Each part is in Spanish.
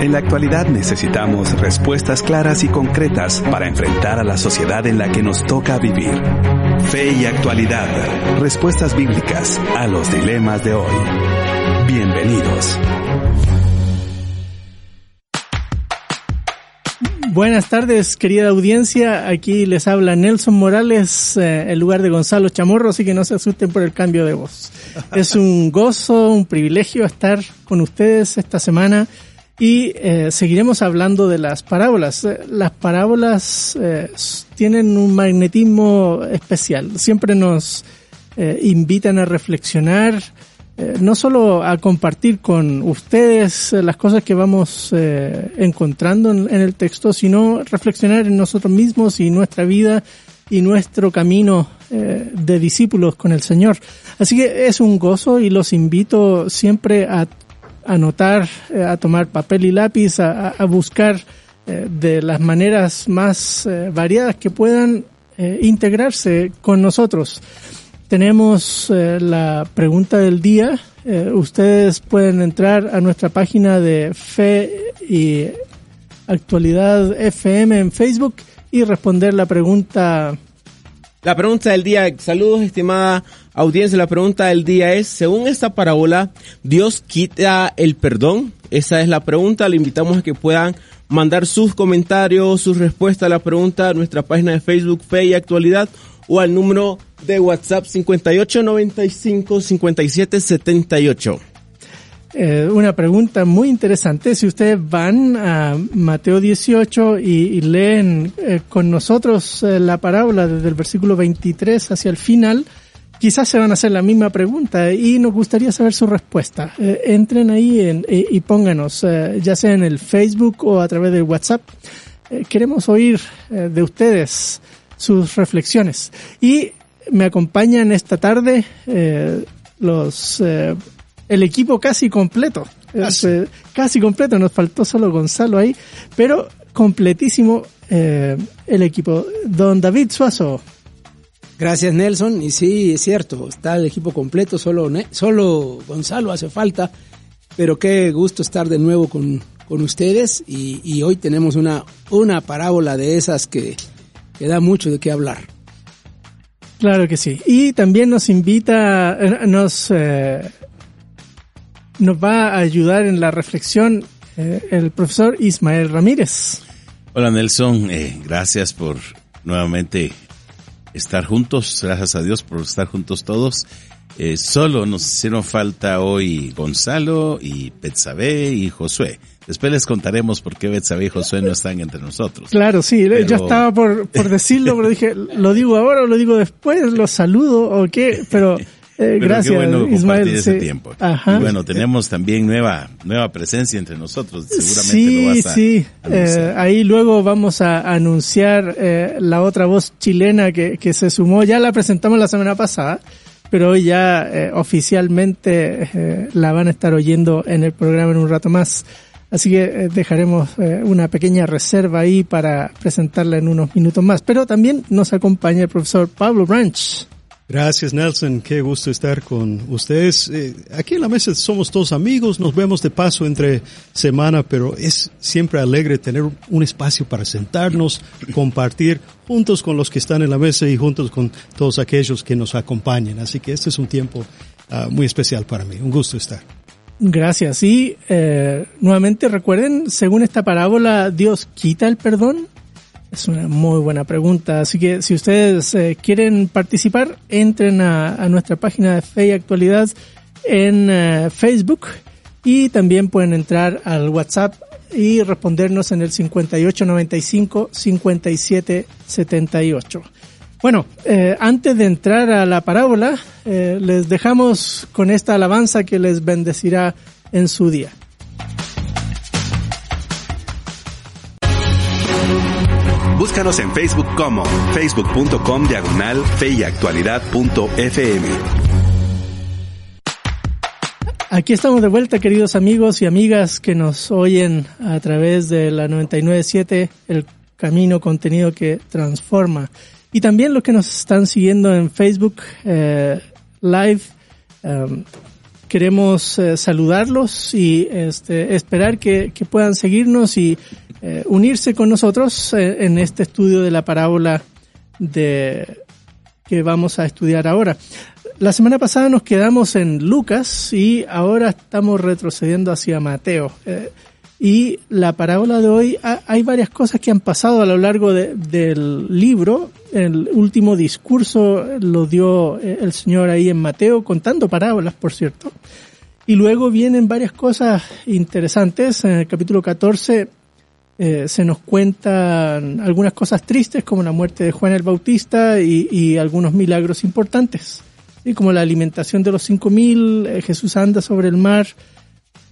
En la actualidad necesitamos respuestas claras y concretas para enfrentar a la sociedad en la que nos toca vivir. Fe y actualidad. Respuestas bíblicas a los dilemas de hoy. Bienvenidos. Buenas tardes, querida audiencia. Aquí les habla Nelson Morales eh, en lugar de Gonzalo Chamorro, así que no se asusten por el cambio de voz. Es un gozo, un privilegio estar con ustedes esta semana y eh, seguiremos hablando de las parábolas. Eh, las parábolas eh, tienen un magnetismo especial. Siempre nos eh, invitan a reflexionar, no solo a compartir con ustedes las cosas que vamos encontrando en, el texto, sino reflexionar en nosotros mismos y nuestra vida y nuestro camino de discípulos con el Señor. Así que es un gozo y los invito siempre a anotar, eh, a tomar papel y lápiz, a, a buscar eh, de las maneras más eh, variadas que puedan integrarse con nosotros. Tenemos la pregunta del día. Ustedes pueden entrar a nuestra página de fe y actualidad FM en Facebook y responder la pregunta. La pregunta del día, saludos estimada audiencia, la pregunta del día es, según esta parábola, ¿Dios quita el perdón? Esa es la pregunta, le invitamos a que puedan mandar sus comentarios, sus respuestas a la pregunta a nuestra página de Facebook Fe y Actualidad o al número de WhatsApp 5895 5778. Eh, una pregunta muy interesante. Si ustedes van a Mateo 18 y, y leen eh, con nosotros eh, la parábola desde el versículo 23 hacia el final, quizás se van a hacer la misma pregunta y nos gustaría saber su respuesta. Eh, entren ahí en- y, y pónganos, eh, ya sea en el Facebook o a través del WhatsApp. Eh, queremos oír eh, de ustedes sus reflexiones. Y me acompañan esta tarde eh, los eh, el equipo casi completo. Es, eh, casi completo, nos faltó solo Gonzalo ahí, pero completísimo eh, el equipo. Don David Suazo, Gracias Nelson, y sí, es cierto, está el equipo completo, solo, Ne- solo Gonzalo hace falta, pero qué gusto estar de nuevo con, con ustedes y, y hoy tenemos una, una parábola de esas que, que da mucho de qué hablar. Claro que sí. Y también nos invita, eh, nos, eh, nos va a ayudar en la reflexión eh, el profesor Ismael Ramírez. Hola Nelson, eh, gracias por nuevamente estar juntos, gracias a Dios por estar juntos todos. Eh, solo nos hicieron falta hoy Gonzalo y Betsabe y Josué. Después les contaremos por qué Betsabe y Josué no están entre nosotros. Claro, sí, Pero- yo estaba por, por decirlo, pero dije, ¿lo digo ahora o lo digo después? ¿Lo saludo o qué? Pero, eh, gracias, bueno Ismael. ese sí. tiempo. Ajá. Y bueno, tenemos también nueva, nueva presencia entre nosotros. Seguramente sí, lo vas a sí. Eh, ahí luego vamos a anunciar eh, la otra voz chilena que, que se sumó. Ya la presentamos la semana pasada, pero hoy ya eh, oficialmente eh, la van a estar oyendo en el programa en un rato más. Así que dejaremos una pequeña reserva ahí para presentarla en unos minutos más. Pero también nos acompaña el profesor Pablo Branch. Gracias Nelson, qué gusto estar con ustedes. Eh, aquí en la mesa somos todos amigos, nos vemos de paso entre semana, pero es siempre alegre tener un espacio para sentarnos, compartir juntos con los que están en la mesa y juntos con todos aquellos que nos acompañan. Así que este es un tiempo ah, muy especial para mí, un gusto estar. Gracias. Y eh, nuevamente recuerden, según esta parábola, ¿Dios quita el perdón? Es una muy buena pregunta. Así que si ustedes eh, quieren participar, entren a, nuestra página de Fe y Actualidad en eh, Facebook y también pueden entrar al WhatsApp y respondernos en el 5895 5778. Bueno, eh, antes de entrar a la parábola, les dejamos con esta alabanza que les bendecirá en su día. Búscanos en Facebook como facebook.com diagonal fe y actualidad punto FM. Aquí estamos de vuelta, queridos amigos y amigas que nos oyen a través de la 997, el camino contenido que transforma. Y también los que nos están siguiendo en Facebook eh, Live. Um, queremos eh, saludarlos y este, esperar que, que puedan seguirnos y eh, unirse con nosotros eh, en este estudio de la parábola de que vamos a estudiar ahora. La semana pasada nos quedamos en Lucas y ahora estamos retrocediendo hacia Mateo. Eh, y la parábola de hoy, hay varias cosas que han pasado a lo largo del libro. El último discurso lo dio el Señor ahí en Mateo, contando parábolas, por cierto. Y luego vienen varias cosas interesantes. En el capítulo 14 eh, se nos cuentan algunas cosas tristes como la muerte de Juan el Bautista y, algunos milagros importantes, y como la alimentación de los cinco mil, eh, Jesús anda sobre el mar.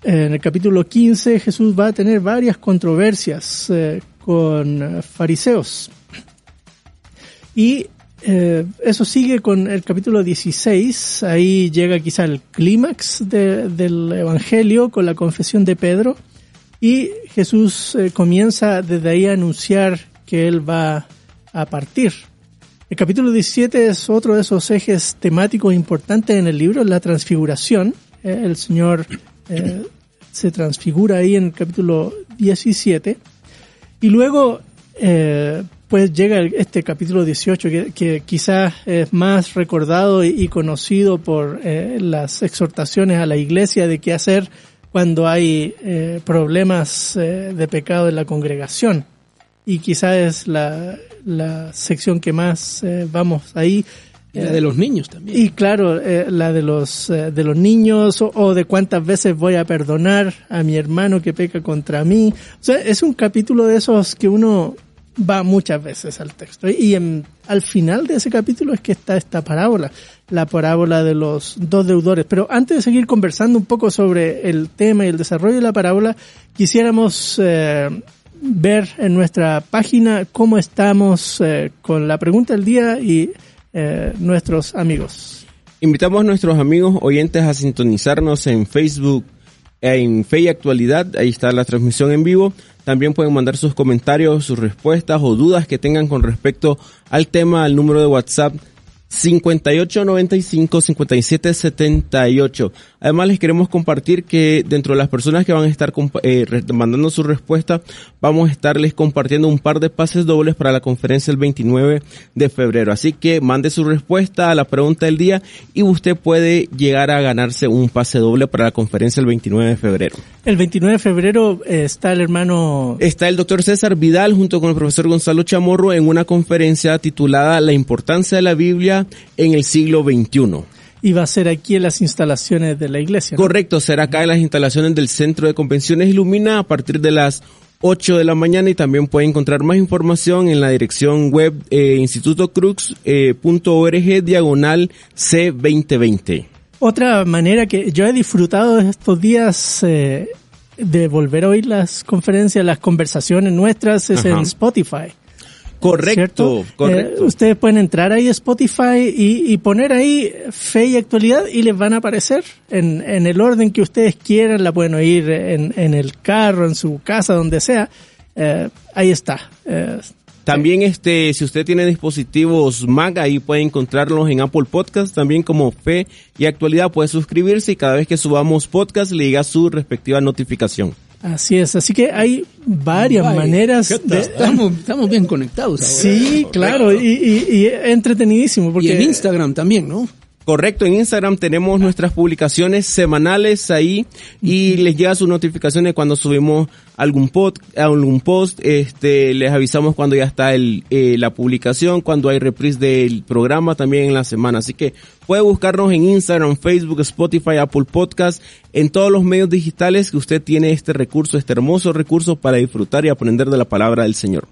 en el capítulo 15 Jesús va a tener varias controversias eh, con fariseos. Y eso sigue con el capítulo 16, ahí llega quizá el clímax del Evangelio con la confesión de Pedro y Jesús eh, comienza desde ahí a anunciar que Él va a partir. El capítulo 17 es otro de esos ejes temáticos importantes en el libro, la transfiguración. Eh, el Señor eh, se transfigura ahí en el capítulo 17. Y luego, pues llega este capítulo 18 que, quizás es más recordado y, conocido por las exhortaciones a la iglesia de qué hacer cuando hay eh, problemas eh, de pecado en la congregación. Y quizás es la, la sección que más eh, vamos ahí. la de los niños también. Y claro, la de los, de los niños o, de cuántas veces voy a perdonar a mi hermano que peca contra mí. O sea, es un capítulo de esos que uno va muchas veces al texto. Y en, al final de ese capítulo es que está esta parábola, la parábola de los dos deudores. Pero antes de seguir conversando un poco sobre el tema y el desarrollo de la parábola, quisiéramos eh, ver en nuestra página cómo estamos eh, con la pregunta del día y eh, nuestros amigos. Invitamos a nuestros amigos oyentes a sintonizarnos en Facebook, en Fe y Actualidad, ahí está la transmisión en vivo. También pueden mandar sus comentarios, sus respuestas o dudas que tengan con respecto al tema al número de WhatsApp 5895-5778. Además, les queremos compartir que dentro de las personas que van a estar eh, mandando su respuesta, vamos a estarles compartiendo un par de pases dobles para la conferencia el 29 de febrero. Así que mande su respuesta a la pregunta del día y usted puede llegar a ganarse un pase doble para la conferencia el 29 de febrero. El 29 de febrero eh, está el hermano... Está el doctor César Vidal junto con el profesor Gonzalo Chamorro en una conferencia titulada La importancia de la Biblia en el siglo XXI. Y va a ser aquí en las instalaciones de la iglesia. Correcto, será acá en las instalaciones del Centro de Convenciones Ilumina a partir de las 8 de la mañana y también puede encontrar más información en la dirección web eh, institutocrux.org eh, diagonal C2020. Otra manera que yo he disfrutado estos días eh, de volver a oír las conferencias, las conversaciones nuestras es en Spotify. Correcto, correcto. Eh, ustedes pueden entrar ahí a Spotify y, poner ahí fe y actualidad y les van a aparecer en, en el orden que ustedes quieran. La pueden oír en, en el carro, en su casa, donde sea. Eh, ahí está. Eh, también este, si usted tiene dispositivos Mac, ahí puede encontrarlos en Apple Podcast, también como Fe y Actualidad puede suscribirse y cada vez que subamos podcast le llega su respectiva notificación. Así es, así que hay varias maneras. De... Estamos, estamos, bien conectados. Sí, claro, y, y, entretenidísimo. Porque... Y en Instagram también, ¿no? Correcto, en Instagram tenemos nuestras publicaciones semanales ahí y les llega su notificación de cuando subimos algún post, algún post, este, les avisamos cuando ya está el, eh, la publicación, cuando hay reprise del programa también en la semana. Así que puede buscarnos en Instagram, Facebook, Spotify, Apple Podcast, en todos los medios digitales que usted tiene este recurso, este hermoso recurso para disfrutar y aprender de la palabra del Señor.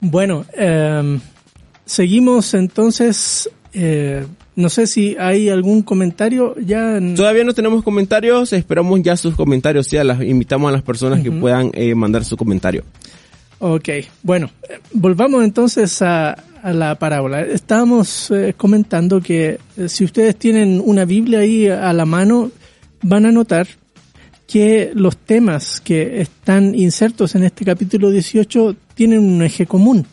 Bueno, eh, seguimos entonces eh, no sé si hay algún comentario ya. Todavía no tenemos comentarios, esperamos ya sus comentarios. Ya las invitamos a las personas que puedan eh, mandar su comentario. Ok, bueno, eh, volvamos entonces a, la parábola. Estábamos comentando que si ustedes tienen una Biblia ahí a la mano, van a notar que los temas que están insertos en este capítulo 18 tienen un eje común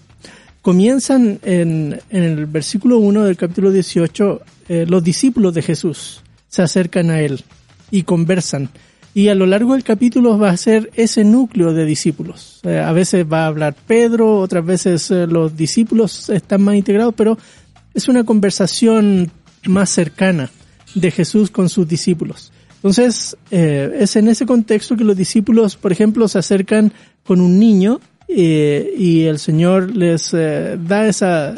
comienzan en, en el versículo 1 del capítulo 18 eh, los discípulos de Jesús. se acercan a él y conversan. Y a lo largo del capítulo va a ser ese núcleo de discípulos. Eh, a veces va a hablar Pedro, otras veces eh, los discípulos están más integrados, pero es una conversación más cercana de Jesús con sus discípulos. Entonces, es en ese contexto que los discípulos, por ejemplo, se acercan con un niño y el Señor les da esa,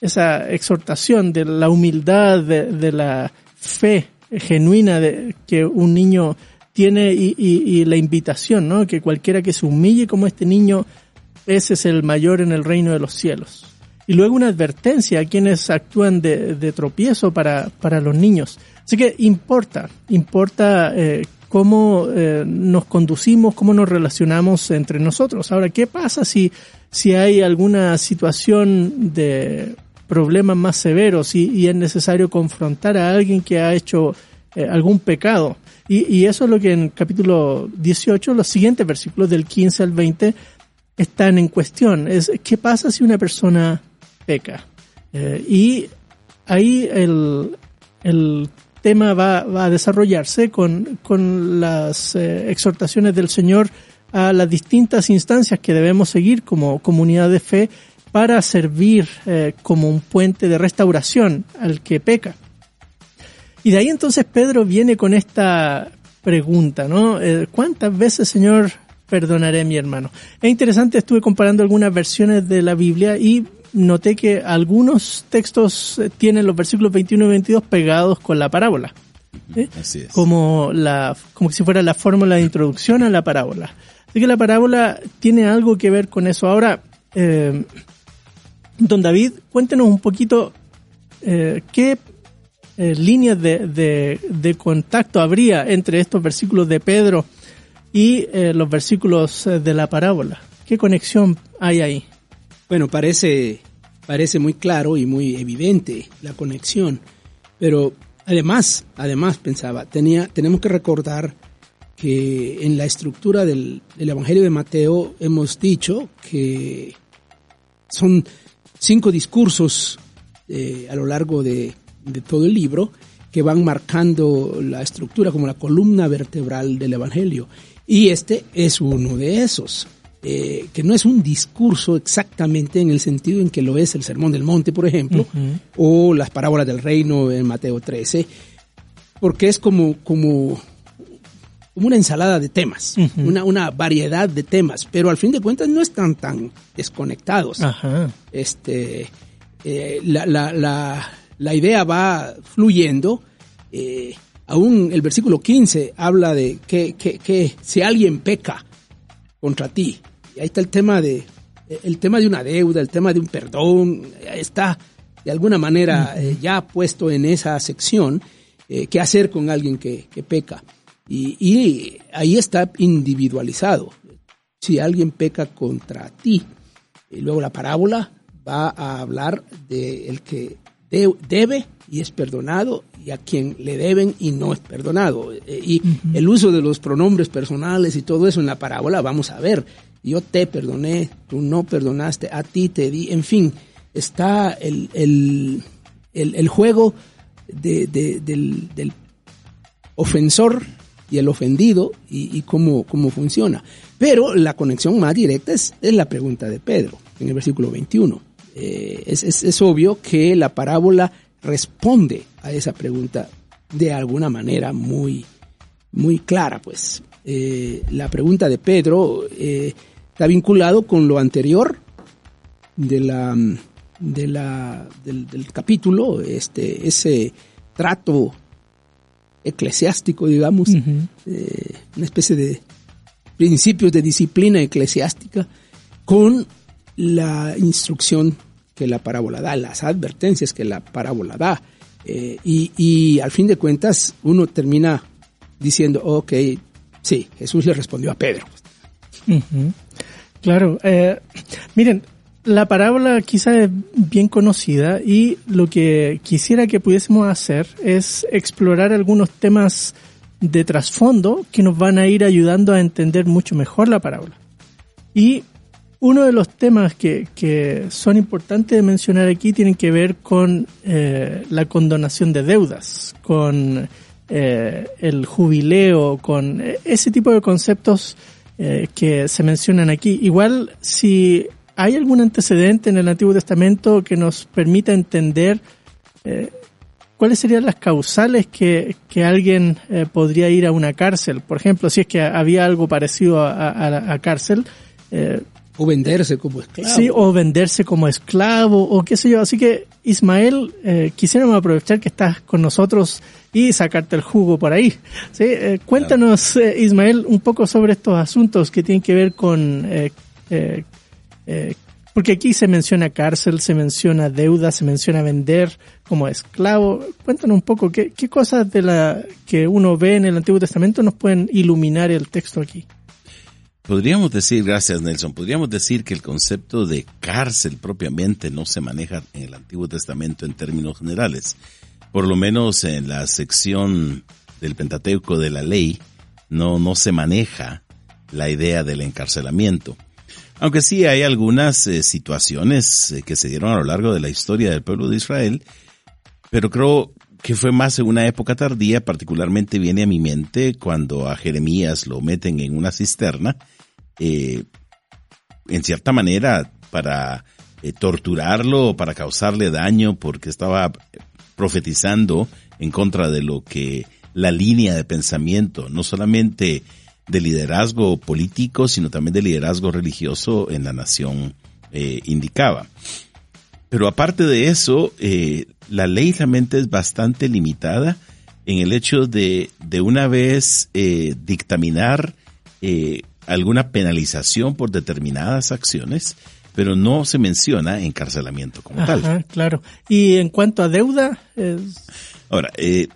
esa exhortación de la humildad, de, la fe genuina de que un niño tiene y, la invitación, ¿no? Que cualquiera que se humille como este niño, ese es el mayor en el reino de los cielos. Y luego una advertencia a quienes actúan de, de tropiezo para, para los niños. Así que importa, importa eh, cómo eh, nos conducimos, cómo nos relacionamos entre nosotros. Ahora, ¿qué pasa si, si hay alguna situación de problemas más severos y, es necesario confrontar a alguien que ha hecho eh, algún pecado. Y, eso es lo que en capítulo 18, los siguientes versículos del 15 al 20 están en cuestión. Es qué pasa si una persona peca. Eh, y ahí el, el tema va, va, a desarrollarse con, con las eh, exhortaciones del Señor a las distintas instancias que debemos seguir como comunidad de fe para servir eh, como un puente de restauración al que peca. Y de ahí entonces Pedro viene con esta pregunta, ¿no? Eh, ¿Cuántas veces, Señor, perdonaré a mi hermano? Es interesante, estuve comparando algunas versiones de la Biblia y noté que algunos textos eh, tienen los versículos 21 y 22 pegados con la parábola. Así es. Como, la, como si fuera la fórmula de introducción a la parábola. Así que la parábola tiene algo que ver con eso. Ahora, eh, Don David, cuéntenos un poquito eh, qué eh, líneas de, de, contacto habría entre estos versículos de Pedro y eh, los versículos de la parábola. ¿Qué conexión hay ahí? Bueno, parece, parece muy claro y muy evidente la conexión, pero además, además pensaba, tenía, tenemos que recordar que en la estructura del, del Evangelio de Mateo hemos dicho que son cinco discursos eh, a lo largo de, todo el libro que van marcando la estructura como la columna vertebral del Evangelio. Y este es uno de esos, eh, que no es un discurso exactamente en el sentido en que lo es el Sermón del Monte, por ejemplo, o las parábolas del reino en Mateo 13, porque es como, como como una ensalada de temas, una, una variedad de temas, pero al fin de cuentas no están tan desconectados. Este, eh, la, la, la, la, idea va fluyendo. Eh, aún el versículo 15 habla de que, que, que, si alguien peca contra ti, ahí está el tema de el tema de una deuda, el tema de un perdón, está de alguna manera eh, ya puesto en esa sección, qué hacer con alguien que, que peca. Y, ahí está individualizado. Si alguien peca contra ti, y luego la parábola va a hablar de el que debe y es perdonado y a quien le deben y no es perdonado. E, y el uso de los pronombres personales y todo eso en la parábola, vamos a ver, yo te perdoné, tú no perdonaste, a ti te di, en fin, está el, el, el, juego de, del, del ofensor y el ofendido y, cómo, cómo funciona. Pero la conexión más directa es, es la pregunta de Pedro en el versículo 21. Eh, es, es, obvio que la parábola responde a esa pregunta de alguna manera muy, muy clara, pues. Eh, la pregunta de Pedro eh, está vinculado con lo anterior de la, de la, del, del capítulo, este, ese trato eclesiástico, digamos, eh, una especie de principios de disciplina eclesiástica con la instrucción que la parábola da, las advertencias que la parábola da. Eh, y, al fin de cuentas uno termina diciendo, ok, sí, Jesús le respondió a Pedro. Claro, eh, miren, la parábola quizá es bien conocida y lo que quisiera que pudiésemos hacer es explorar algunos temas de trasfondo que nos van a ir ayudando a entender mucho mejor la parábola. Y uno de los temas que, que son importantes de mencionar aquí tienen que ver con eh, la condonación de deudas, con eh, el jubileo, con eh, ese tipo de conceptos eh, que se mencionan aquí. Igual, si hay algún antecedente en el Antiguo Testamento que nos permita entender eh, cuáles serían las causales que, que alguien eh, podría ir a una cárcel. Por ejemplo, si es que había algo parecido a, a, a cárcel, O venderse como esclavo. Sí, o venderse como esclavo, o qué sé yo. Así que, Ismael, eh, quisiéramos aprovechar que estás con nosotros y sacarte el jugo por ahí. ¿sí? Eh, cuéntanos, eh, Ismael, un poco sobre estos asuntos que tienen que ver con... eh, eh, porque aquí se menciona cárcel, se menciona deuda, se menciona vender como esclavo. Cuéntanos un poco qué, qué cosas de la que uno ve en el Antiguo Testamento nos pueden iluminar el texto aquí. Podríamos decir, gracias Nelson, podríamos decir que el concepto de cárcel propiamente no se maneja en el Antiguo Testamento en términos generales. Por lo menos en la sección del Pentateuco de la ley no, no se maneja la idea del encarcelamiento. Aunque sí hay algunas eh, situaciones eh, que se dieron a lo largo de la historia del pueblo de Israel, pero creo que fue más en una época tardía, particularmente viene a mi mente cuando a Jeremías lo meten en una cisterna, eh, en cierta manera para eh, torturarlo, para causarle daño, porque estaba profetizando en contra de lo que la línea de pensamiento, no solamente de liderazgo político, sino también de liderazgo religioso en la nación eh, indicaba. Pero aparte de eso, eh, la ley realmente es bastante limitada en el hecho de, de una vez dictaminar alguna penalización por determinadas acciones, pero no se menciona encarcelamiento como tal. Ajá, claro. Y en cuanto a deuda, es- Ahora, eh,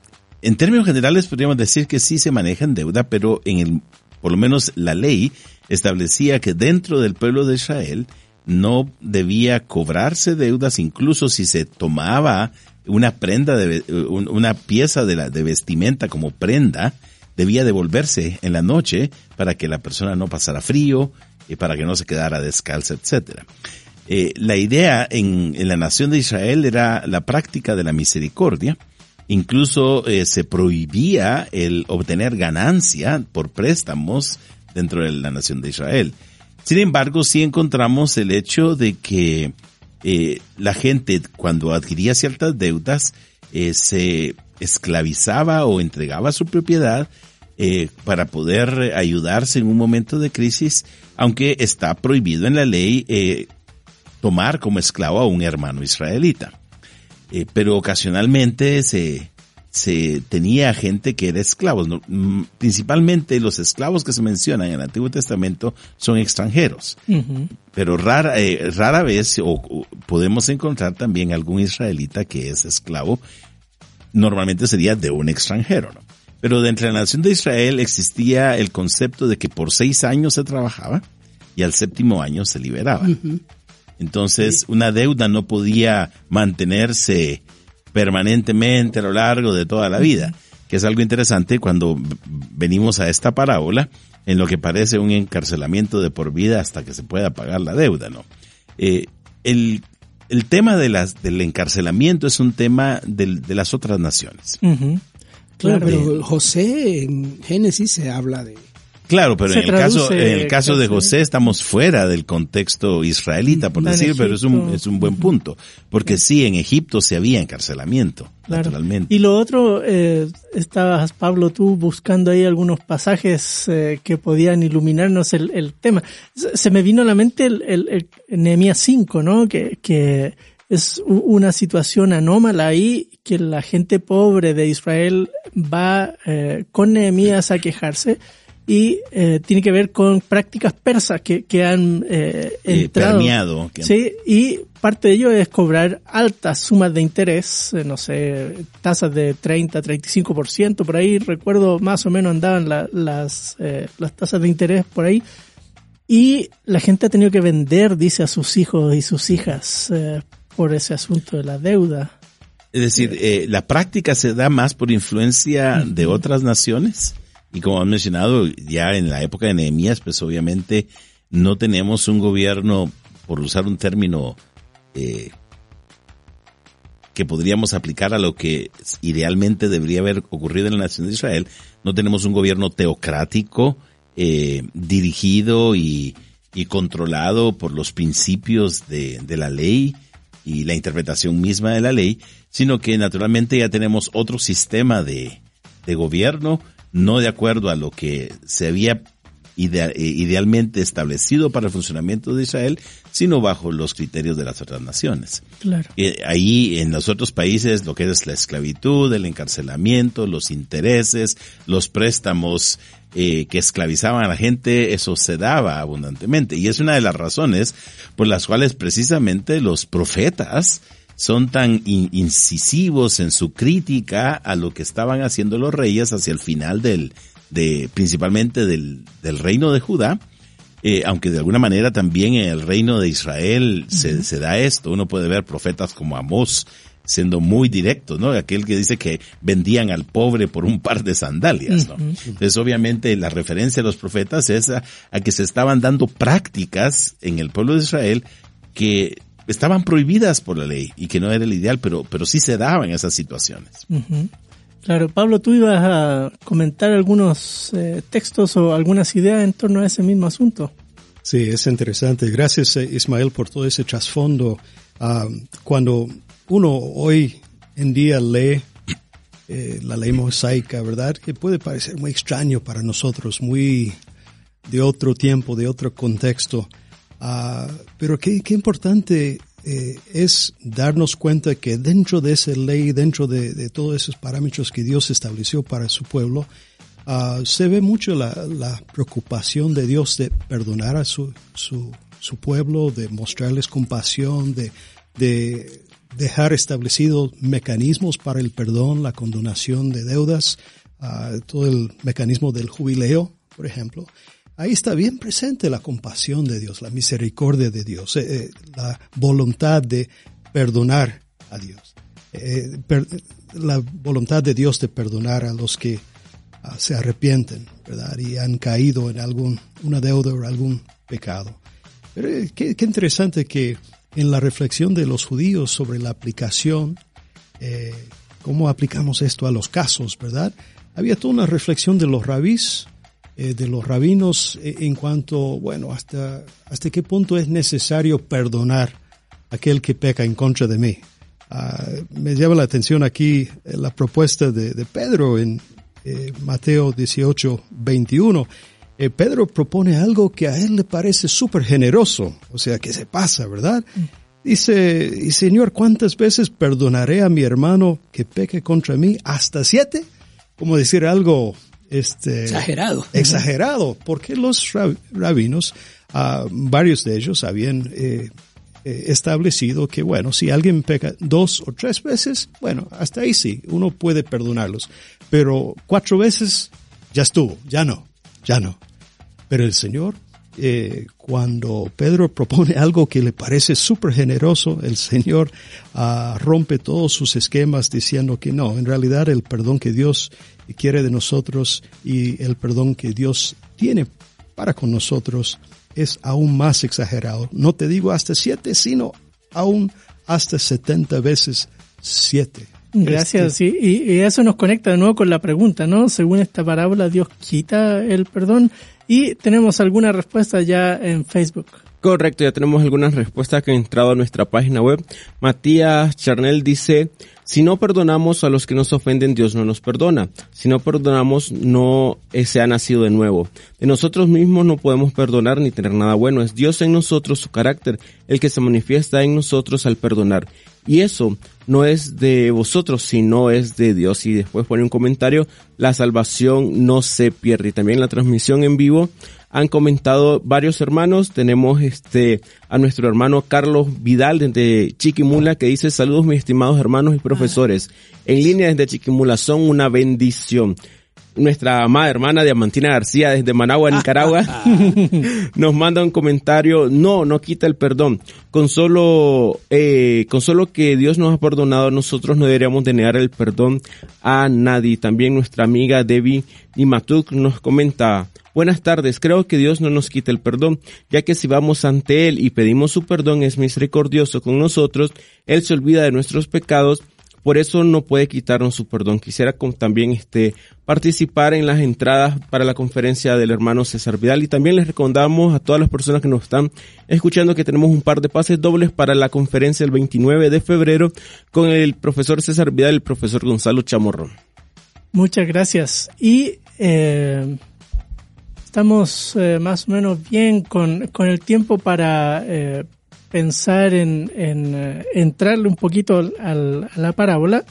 en términos generales podríamos decir que sí se maneja en deuda, pero en el, por lo menos la ley establecía que dentro del pueblo de Israel no debía cobrarse deudas, incluso si se tomaba una prenda de, un- una pieza de la de vestimenta como prenda, debía devolverse en la noche para que la persona no pasara frío y para que no se quedara descalza, etcétera. Eh, la idea en, la nación de Israel era la práctica de la misericordia. Incluso eh, se prohibía el obtener ganancia por préstamos dentro de la nación de Israel. Sin embargo, sí encontramos el hecho de que eh, la gente cuando adquiría ciertas deudas eh, se esclavizaba o entregaba su propiedad eh, para poder ayudarse en un momento de crisis, aunque está prohibido en la ley eh, tomar como esclavo a un hermano israelita. Pero ocasionalmente se, se tenía gente que era esclavos. Mm, Principalmente los esclavos que se mencionan en el Antiguo Testamento son extranjeros. Pero rara, eh, rara vez o, o podemos encontrar también algún israelita que es esclavo. Normalmente sería de un extranjero, ¿no? Pero dentro de la nación de Israel existía el concepto de que por seis años se trabajaba y al séptimo año se liberaba. Entonces, una deuda no podía mantenerse permanentemente a lo largo de toda la vida, que es algo interesante cuando venimos a esta parábola, en lo que parece un encarcelamiento de por vida hasta que se pueda pagar la deuda, ¿no? Eh, el, el tema de las, del encarcelamiento es un tema del- de las otras naciones. Claro, Claro. pero José en Génesis se habla de... Claro, pero en el caso, en el caso de. José estamos fuera del contexto israelita, por decir, pero es un, es un buen punto. Porque sí, en Egipto se había encarcelamiento, Claro. naturalmente. Y lo otro, eh, estabas, Pablo, tú buscando ahí algunos pasajes eh, que podían iluminarnos el, el tema. Se, me vino a la mente el, el, el Nehemías 5, ¿no? Que, que es una situación anómala ahí, que la gente pobre de Israel va eh, con Nehemías a quejarse y eh, tiene que ver con prácticas persas que, que han eh, Eh, entrado. permeado, que- Sí, y parte de ello es cobrar altas sumas de interés, eh, no sé, tasas de 30, 35%, por ahí recuerdo más o menos andaban la- las, eh, las tasas de interés por ahí. Y la gente ha tenido que vender, dice, a sus hijos y sus hijas por ese asunto de la deuda. Es decir, eh, la práctica se da más por influencia de otras naciones. Y como han mencionado, ya en la época de Nehemías, pues obviamente no tenemos un gobierno, por usar un término eh, que podríamos aplicar a lo que idealmente debería haber ocurrido en la nación de Israel. No tenemos un gobierno teocrático, eh, dirigido y, controlado por los principios de, la ley y la interpretación misma de la ley, sino que naturalmente ya tenemos otro sistema de gobierno, no de acuerdo a lo que se había eh, idealmente establecido para el funcionamiento de Israel, sino bajo los criterios de las otras naciones. Claro. Eh, ahí en los otros países lo que es la esclavitud, el encarcelamiento, los intereses, los préstamos eh, que esclavizaban a la gente, eso se daba abundantemente. Y es una de las razones por las cuales precisamente los profetas son tan incisivos en su crítica a lo que estaban haciendo los reyes hacia el final del, de principalmente del, del reino de Judá, eh, aunque de alguna manera también en el reino de Israel se, se, da esto. Uno puede ver profetas como Amós siendo muy directos, ¿no? Aquel que dice que vendían al pobre por un par de sandalias, ¿no? Entonces, obviamente, la referencia de los profetas es a, que se estaban dando prácticas en el pueblo de Israel que estaban prohibidas por la ley y que no era el ideal, pero, pero sí se daban esas situaciones. Claro, Pablo, tú ibas a comentar algunos eh, textos o algunas ideas en torno a ese mismo asunto. Sí, es interesante. Gracias, eh, Ismael, por todo ese trasfondo. Ah, cuando uno hoy en día lee eh, la ley mosaica, ¿verdad? Que puede parecer muy extraño para nosotros, muy de otro tiempo, de otro contexto. Ah, pero qué, qué importante eh, es darnos cuenta que dentro de esa ley, dentro de, todos esos parámetros que Dios estableció para su pueblo, ah, se ve mucho la, preocupación de Dios de perdonar a su, su, su pueblo, de mostrarles compasión, de, de dejar establecidos mecanismos para el perdón, la condonación de deudas, ah, todo el mecanismo del jubileo, por ejemplo ahí está bien presente la compasión de Dios, la misericordia de Dios, eh, eh, la voluntad de perdonar a Dios, eh, la voluntad de Dios de perdonar a los que ah, se arrepienten, ¿verdad? Y han caído en algún, una deuda o algún pecado. Pero qué, interesante que en la reflexión de los judíos sobre la aplicación, cómo aplicamos esto a los casos, ¿verdad? Había toda una reflexión de los rabís eh, de los rabinos eh, en cuanto, bueno, hasta, hasta qué punto es necesario perdonar aquel que peca en contra de mí. Ah, me llama la atención aquí eh, la propuesta de, de Pedro en Mateo 18, 21. Pedro propone algo que a él le parece súper generoso, o sea, que se pasa, ¿verdad? Dice, y Señor, ¿cuántas veces perdonaré a mi hermano que peque contra mí? ¿Hasta siete? Como decir algo este, exagerado. Exagerado, porque los rabinos, uh, varios de ellos habían eh, eh, establecido que, bueno, si alguien peca dos o tres veces, bueno, hasta ahí sí, uno puede perdonarlos. Pero cuatro veces, ya estuvo, ya no, ya no. Pero el Señor eh, cuando Pedro propone algo que le parece súper generoso, el Señor uh, rompe todos sus esquemas diciendo que no, en realidad el perdón que Dios quiere de nosotros y el perdón que Dios tiene para con nosotros es aún más exagerado. No te digo hasta siete, sino aún hasta setenta veces siete. Gracias, este, sí. Y, y, eso nos conecta de nuevo con la pregunta, ¿no? Según esta parábola, Dios quita el perdón. Y tenemos alguna respuesta ya en Facebook. Correcto, ya tenemos algunas respuestas que han entrado a nuestra página web. Matías Charnel dice, si no perdonamos a los que nos ofenden, Dios no nos perdona. Si no perdonamos, no se ha nacido de nuevo. De nosotros mismos no podemos perdonar ni tener nada bueno. Es Dios en nosotros, su carácter, el que se manifiesta en nosotros al perdonar. Y eso no es de vosotros, sino es de Dios. Y después pone un comentario, la salvación no se pierde. Y también la transmisión en vivo han comentado varios hermanos. Tenemos este a nuestro hermano Carlos Vidal desde Chiquimula que dice saludos mis estimados hermanos y profesores. En línea desde Chiquimula son una bendición. Nuestra amada hermana Diamantina García desde Managua, Nicaragua, nos manda un comentario, no, no quita el perdón, con solo, eh, con solo que Dios nos ha perdonado, nosotros no deberíamos de negar el perdón a nadie. También nuestra amiga Debbie Nimatuk nos comenta, Buenas tardes, creo que Dios no nos quita el perdón, ya que si vamos ante Él y pedimos su perdón es misericordioso con nosotros, Él se olvida de nuestros pecados por eso no puede quitarnos su perdón. Quisiera también este, participar en las entradas para la conferencia del hermano César Vidal y también les recomendamos a todas las personas que nos están escuchando que tenemos un par de pases dobles para la conferencia el 29 de febrero con el profesor César Vidal y el profesor Gonzalo Chamorro. Muchas gracias. Y eh, estamos eh, más o menos bien con, con el tiempo para... Eh, pensar en, eh, entrarle un poquito a la parábola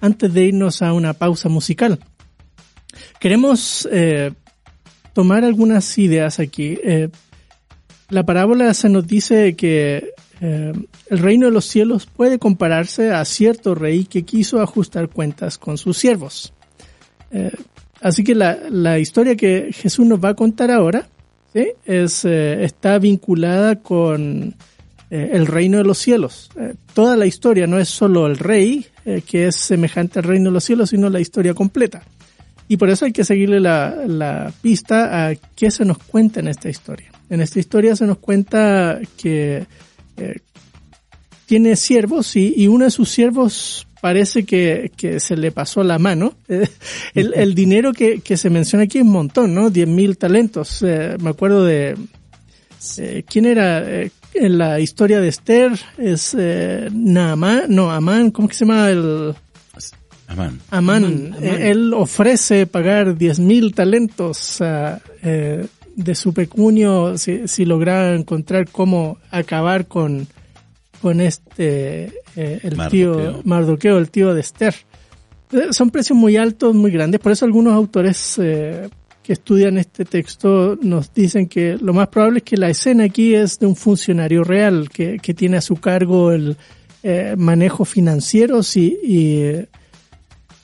antes de irnos a una pausa musical. Queremos eh, tomar algunas ideas aquí. Eh, la parábola se nos dice que el reino de los cielos puede compararse a cierto rey que quiso ajustar cuentas con sus siervos. así que la, historia que Jesús nos va a contar ahora es, está vinculada con eh, el reino de los cielos. Eh, toda la historia no es solo el rey, eh, que es semejante al reino de los cielos, sino la historia completa. Y por eso hay que seguirle la, pista a qué se nos cuenta en esta historia. En esta historia se nos cuenta que tiene siervos y, uno de sus siervos parece que, se le pasó la mano. el, dinero que, se menciona aquí es un montón, ¿no? Diez mil talentos. me acuerdo de... ¿Quién era? En la historia de Esther es eh, Naaman, no, Amán, ¿cómo que se llama el...? Amán. Amán. Eh, él ofrece pagar diez mil talentos eh, de su pecunio si, si logra encontrar cómo acabar con, con este, eh, el tío Mardoqueo, el tío de Esther. Son precios muy altos, muy grandes, por eso algunos autores que estudian este texto nos dicen que lo más probable es que la escena aquí es de un funcionario real que, que tiene a su cargo el eh, manejo financiero y, y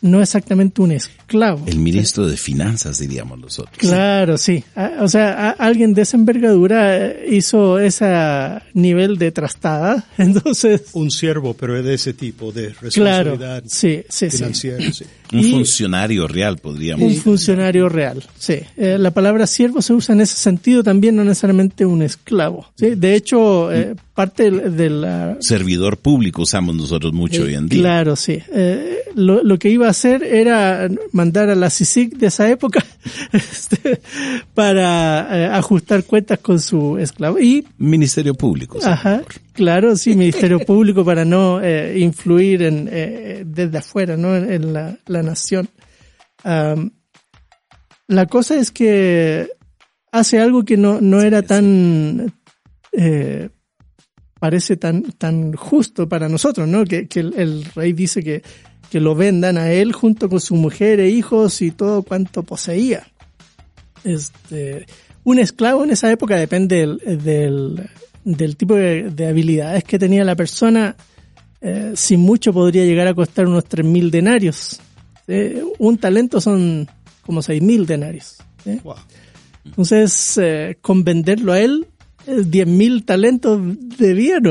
no exactamente un esclavo. El ministro de Finanzas, diríamos nosotros. Claro, sí. O sea, alguien de esa envergadura eh, hizo ese nivel de trastada, entonces... Un siervo, pero de ese tipo, de responsabilidad sí, sí, financiera. Sí. Un funcionario real, podríamos Un funcionario real, sí. Eh, la palabra siervo se usa en ese sentido también, no necesariamente un esclavo. ¿sí? De hecho, eh, parte de la... Servidor público usamos nosotros mucho hoy en día. Claro, sí. lo, lo que iba a hacer era mandar a la CICIC de esa época este, para eh, ajustar cuentas con su esclavo. Y, Ministerio Público. Ajá, claro, sí, Ministerio Público para no eh, influir en, eh, desde afuera, ¿no? En, la, nación. la cosa es que hace algo que no, no era tan... parece tan, tan justo para nosotros, ¿no? Que, el rey dice que que lo vendan a él junto con su mujer e hijos y todo cuanto poseía. Este, un esclavo en esa época depende del, del, tipo de, habilidades que tenía la persona. Eh, sin mucho podría llegar a costar unos 3.000 denarios. Un talento son como 6.000 denarios. Entonces, eh, con venderlo a él, 10.000 talentos de bien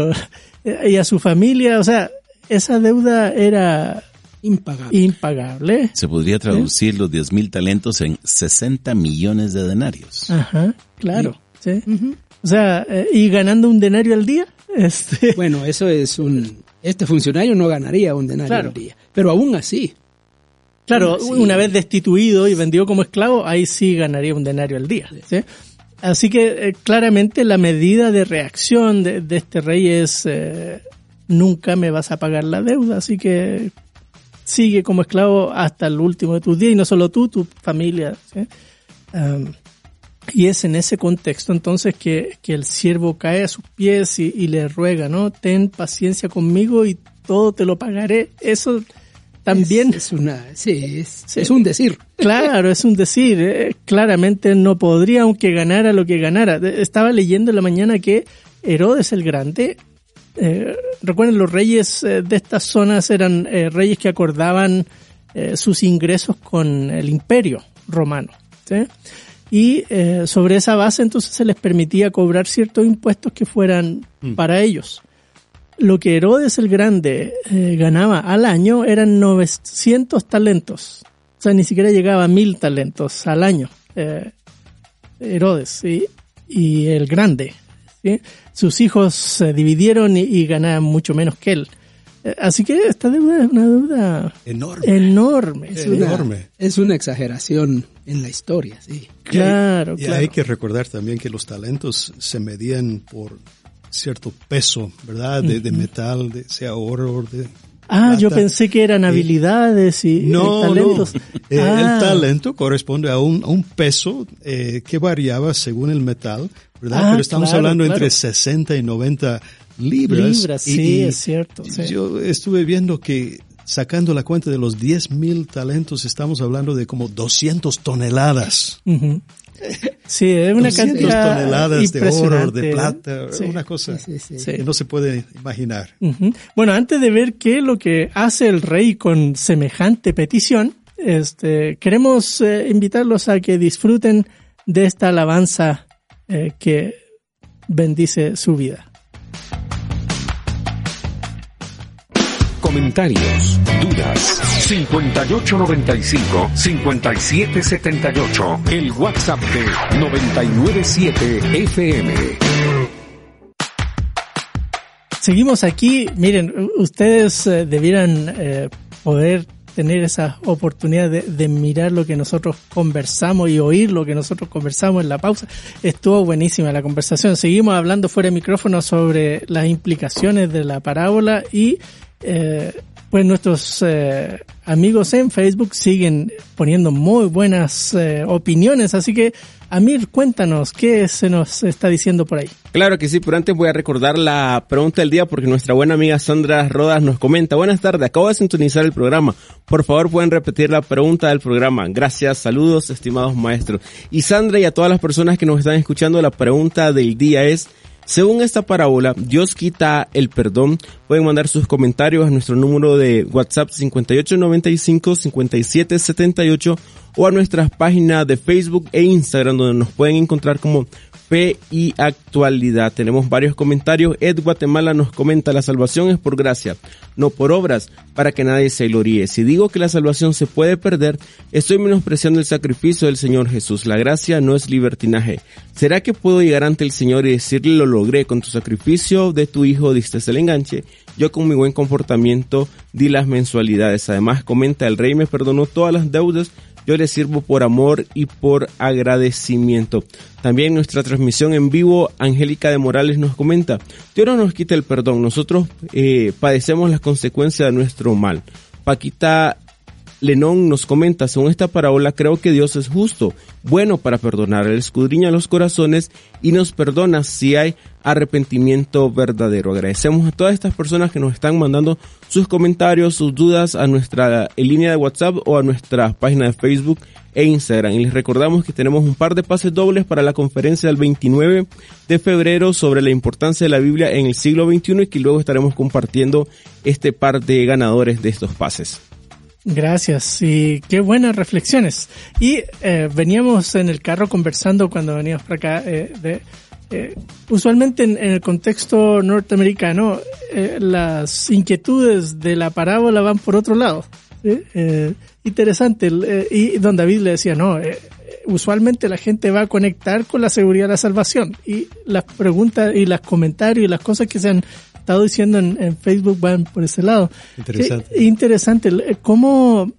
y a su familia, o sea, esa deuda era Impagable. Impagable. Se podría traducir los 10 mil talentos en 60 millones de denarios. Ajá, claro. Sí. O sea, eh, y ganando un denario al día. Este... Bueno, eso es un... Este funcionario no ganaría un denario al día. Pero aún así. Claro, una vez destituido y vendido como esclavo, ahí sí ganaría un denario al día. ¿sí? Así que eh, claramente la medida de reacción de, este rey es eh, nunca me vas a pagar la deuda, así que sigue como esclavo hasta el último de tus días y no solo tú, tu familia. y es en ese contexto entonces que, el siervo cae a sus pies y, le ruega, ¿no? Ten paciencia conmigo y todo te lo pagaré. Eso también es, una, sí, es, un decir. Claro, es un decir. Eh, claramente no podría, aunque ganara lo que ganara. Estaba leyendo en la mañana que Herodes el Grande eh, recuerden, los reyes eh, de estas zonas eran eh, reyes que acordaban sus ingresos con el imperio. romano. ¿sí? Y eh, sobre esa base entonces se les permitía cobrar ciertos impuestos que fueran para ellos. Lo que Herodes el Grande eh, ganaba al año eran 900 talentos. O sea, ni siquiera llegaba a mil talentos al año. eh, Herodes ¿sí? y el Grande. ¿sí? Sus hijos se dividieron y, y ganaban mucho menos que él. Eh, Así que esta deuda es una deuda Enorme. enorme. Es una, Enorme. es una exageración en la historia, sí. Claro, Y claro. hay que recordar también que los talentos se medían por cierto peso, ¿verdad? De, de metal, de, sea oro, de... Ah, yo plata. pensé que eran habilidades y No, talentos. no. Eh, Ah, El talento corresponde a un, a un peso eh, que variaba según el metal, ¿verdad? Ah, Pero estamos claro, hablando claro. entre 60 y 90 libras. Libras, Y- sí, y es cierto. sí. Yo estuve viendo que sacando la cuenta de los 10 mil talentos, estamos hablando de como 200 toneladas. Ujú. Sí, es una 200 cantidad toneladas de oro, de plata, Sí. una cosa Sí, sí, que no se puede imaginar. Bueno, antes de ver qué es lo que hace el rey con semejante petición, este, queremos eh, invitarlos a que disfruten de esta alabanza eh, que bendice su vida. Comentarios, dudas. 5895-5778. El WhatsApp de 997 FM. Seguimos aquí. Miren, ustedes eh, debieran eh, poder tener esa oportunidad de, de mirar lo que nosotros conversamos y oír lo que nosotros conversamos en la pausa. Estuvo buenísima la conversación. Seguimos hablando fuera de micrófono sobre las implicaciones de la parábola y eh, pues nuestros eh, amigos en Facebook siguen poniendo muy buenas eh, opiniones. Así que, Amir, cuéntanos qué se nos está diciendo por ahí. Claro que sí, pero antes voy a recordar la pregunta del día porque nuestra buena amiga Sandra Rodas nos comenta, buenas tardes, acabo de sintonizar el programa, por favor pueden repetir la pregunta del programa, gracias, saludos estimados maestros. Y Sandra y a todas las personas que nos están escuchando, la pregunta del día es, según esta parábola, Dios quita el perdón. Pueden mandar sus comentarios a nuestro número de WhatsApp 5895-5778 o a nuestras páginas de Facebook e Instagram donde nos pueden encontrar como Fe y Actualidad. Tenemos varios comentarios. Ed Guatemala nos comenta la salvación es por gracia, no por obras, para que nadie se gloríe. Si digo que la salvación se puede perder, estoy menospreciando el sacrificio del Señor Jesús. La gracia no es libertinaje. ¿Será que puedo llegar ante el Señor y decirle lo logré con tu sacrificio de tu hijo diste el enganche? Yo con mi buen comportamiento di las mensualidades. Además comenta el rey me perdonó todas las deudas yo le sirvo por amor y por agradecimiento. También nuestra transmisión en vivo, Angélica de Morales nos comenta, Dios no nos quita el perdón, nosotros eh, padecemos las consecuencias de nuestro mal. Paquita Lenón nos comenta, según esta parábola, creo que Dios es justo, bueno para perdonar, Él escudriña los corazones y nos perdona si hay arrepentimiento verdadero. Agradecemos a todas estas personas que nos están mandando sus comentarios, sus dudas a nuestra línea de WhatsApp o a nuestra página de Facebook e Instagram. Y les recordamos que tenemos un par de pases dobles para la conferencia del 29 de febrero sobre la importancia de la Biblia en el siglo XXI y que luego estaremos compartiendo este par de ganadores de estos pases. Gracias y qué buenas reflexiones. Y eh, veníamos en el carro conversando cuando veníamos para acá. eh, de, eh, usualmente en, el contexto norteamericano, eh, las inquietudes de la parábola van por otro lado. Eh, interesante. y don David le decía, no, usualmente la gente va a conectar con la seguridad de la salvación. Y las preguntas y los comentarios y las cosas que se han estado diciendo en, en Facebook van por ese lado. Interesante. Sí, interesante. el- Cómo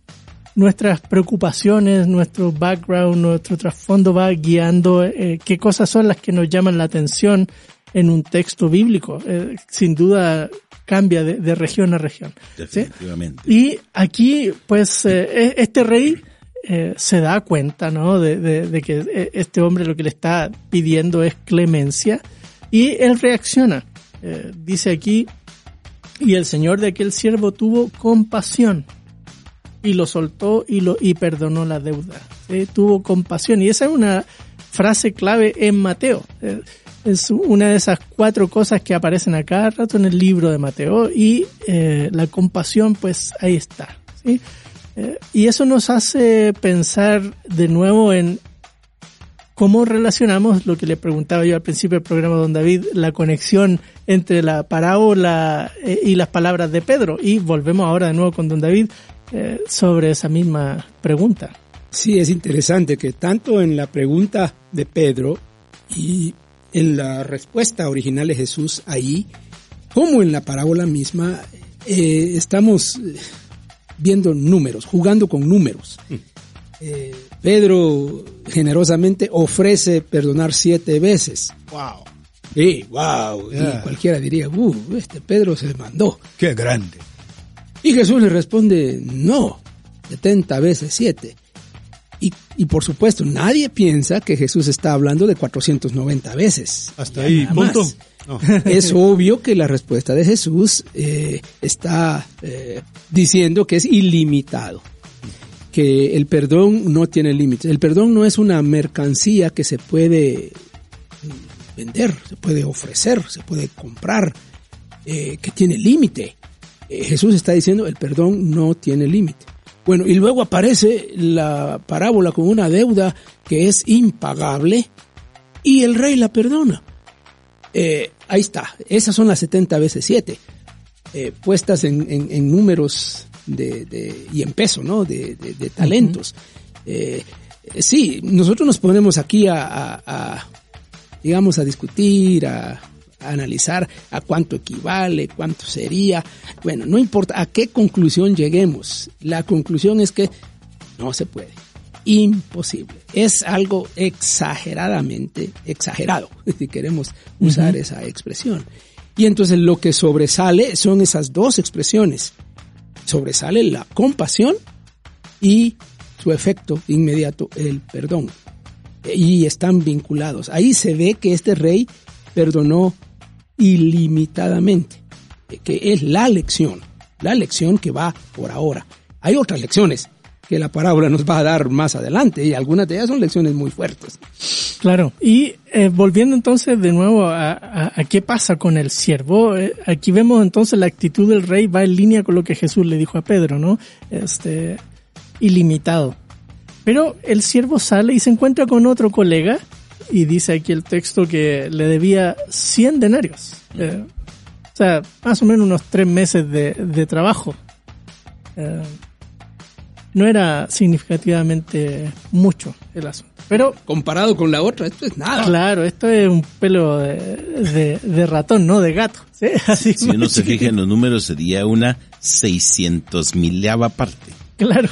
nuestras preocupaciones, nuestro background, nuestro trasfondo va guiando eh, qué cosas son las que nos llaman la atención en un texto bíblico. Eh, sin duda cambia de, de región a región. ¿sí? Definitivamente. Y aquí, pues, eh, e- este rey eh, se da cuenta, ¿no? De, de- de que eh, este hombre lo que le está pidiendo es clemencia y él reacciona. Eh, dice aquí, y el señor de aquel siervo tuvo compasión y lo soltó y lo y perdonó la deuda. Tuvo compasión y esa es una frase clave en Mateo. Eh, es una de esas cuatro cosas que aparecen a cada rato en el libro de Mateo y eh, la compasión pues ahí está. y eso nos hace pensar de nuevo en cómo relacionamos lo que le preguntaba yo al principio del programa, don David, la conexión entre la parábola eh, y las palabras de Pedro. Y volvemos ahora de nuevo con don David eh, sobre esa misma pregunta. Sí, es interesante que tanto en la pregunta de Pedro y en la respuesta original de Jesús ahí, como en la parábola misma, eh, estamos viendo números, jugando con números. Eh, Pedro generosamente ofrece perdonar siete veces. Wow. Sí, wow. Yeah. Y cualquiera diría, uh, este Pedro se mandó. Qué grande. Y Jesús le responde, no, 70 veces 7. Y, y por supuesto, nadie piensa que Jesús está hablando de 490 veces. Hasta Ya ahí, punto. No. Es obvio que la respuesta de Jesús eh, está eh, diciendo que es ilimitado, que el perdón no tiene límites. El perdón no es una mercancía que se puede mm, vender, se puede ofrecer, se puede comprar, eh, que tiene límite. Eh, Jesús está diciendo el perdón no tiene límite. Bueno, y luego aparece la parábola con una deuda que es impagable y el rey la perdona. Eh, ahí está, esas son las 70 veces 7, eh, puestas en números de, de- y en peso, ¿no? De, de- de talentos. Eh, eh, sí, nosotros nos ponemos aquí a, a- a, digamos, a discutir, a, a analizar a cuánto equivale, cuánto sería. Bueno, no importa a qué conclusión lleguemos. La conclusión es que no se puede. Imposible. Es algo exageradamente exagerado, si queremos usar esa expresión. Y entonces lo que sobresale son esas dos expresiones. Sobresale la compasión y su efecto inmediato, el perdón. Y están vinculados. Ahí se ve que este rey perdonó ilimitadamente, que es la lección, la lección que va por ahora. Hay otras lecciones que la parábola nos va a dar más adelante y algunas de ellas son lecciones muy fuertes. Claro. Y eh, volviendo entonces de nuevo a, a- a qué pasa con el siervo, eh, aquí vemos entonces la actitud del rey va en línea con lo que Jesús le dijo a Pedro, ¿no? Este, ilimitado. Pero el siervo sale y se encuentra con otro colega y dice aquí el texto que le debía 100 denarios. Eh, o sea, más o menos unos tres meses de, de trabajo. No era significativamente mucho el asunto. Pero Comparado con la otra, esto es nada. Claro, esto es un pelo de, de- de ratón, no de gato. ¿sí? Así Si uno se fija en los números, sería una 600 milava parte. Claro.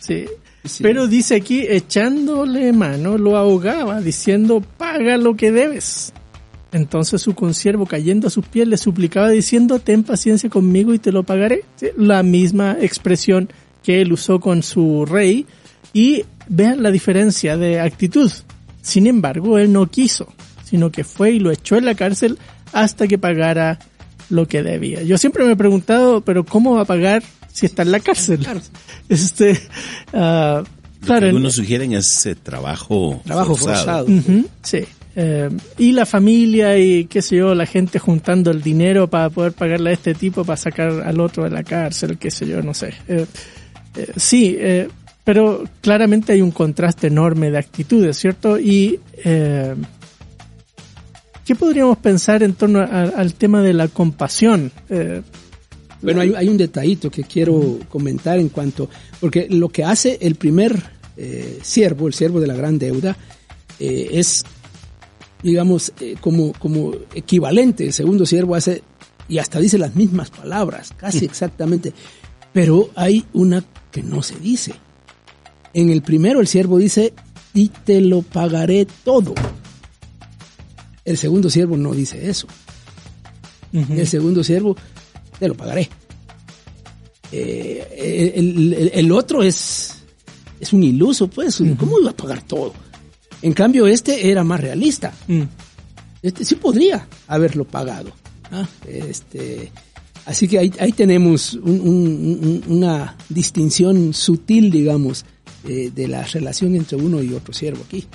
Sí. Pero dice aquí, echándole mano, lo ahogaba, diciendo, paga lo que debes. Entonces su consiervo, cayendo a sus pies, le suplicaba diciendo, ten paciencia conmigo y te lo pagaré. Sí, La misma expresión que él usó con su rey. Y vean la diferencia de actitud. Sin embargo, él no quiso, sino que fue y lo echó en la cárcel hasta que pagara lo que debía. Yo siempre me he preguntado, pero ¿cómo va a pagar si está en la cárcel? Este, ah, Lo que claro, en- algunos sugieren es trabajo, Trabajo forzado. Sí. Eh, y la familia y qué sé yo, la gente juntando el dinero para poder pagarle a este tipo para sacar al otro de la cárcel, qué sé yo, no sé. Eh, eh, sí, pero claramente hay un contraste enorme de actitudes, ¿cierto? Y ¿qué podríamos pensar en torno al tema de la compasión? Bueno, hay, un detallito que quiero comentar en cuanto, porque lo que hace el primer siervo, el siervo de la gran deuda, es, digamos, eh, como, como equivalente. El segundo siervo hace, y hasta dice las mismas palabras, casi exactamente, pero hay una que no se dice. En el primero el siervo dice, y te lo pagaré todo. El segundo siervo no dice eso. El segundo siervo, te lo pagaré. Eh, el, el- el otro es, es un iluso, pues. ¿Cómo iba a pagar todo? En cambio, este era más realista. mm, Este sí podría haberlo pagado. ¿ah? Este, así que ahí, ahí tenemos un- un- un- una distinción sutil, digamos, eh, de la relación entre uno y otro siervo aquí.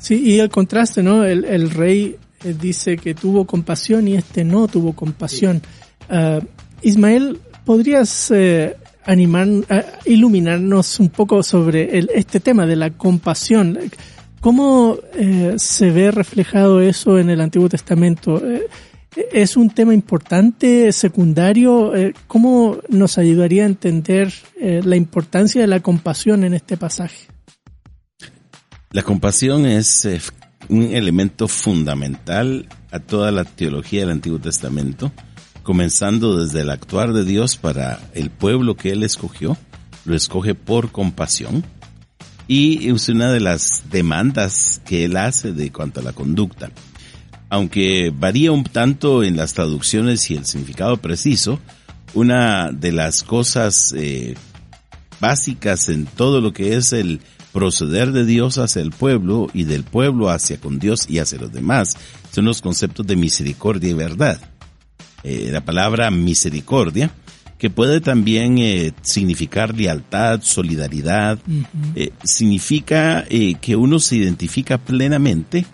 Sí, y el contraste, ¿no? El, el rey eh, dice que tuvo compasión y este no tuvo compasión. Ah, Ismael, ¿podrías eh, animar, a iluminarnos un poco sobre el, este tema de la compasión. ¿Cómo eh, se ve reflejado eso en el Antiguo Testamento? Eh, ¿Es un tema importante, secundario? Eh, ¿Cómo nos ayudaría a entender la importancia de la compasión en este pasaje? La compasión es un elemento fundamental a toda la teología del Antiguo Testamento, comenzando desde el actuar de Dios para el pueblo que Él escogió, lo escoge por compasión, y es una de las demandas que Él hace de cuanto a la conducta aunque varía un tanto en las traducciones y el significado preciso, una de las cosas eh, básicas en todo lo que es el proceder de Dios hacia el pueblo y del pueblo hacia con Dios y hacia los demás son los conceptos de misericordia y verdad. Eh, la palabra misericordia, que puede también eh, significar lealtad, solidaridad, significa que uno se identifica plenamente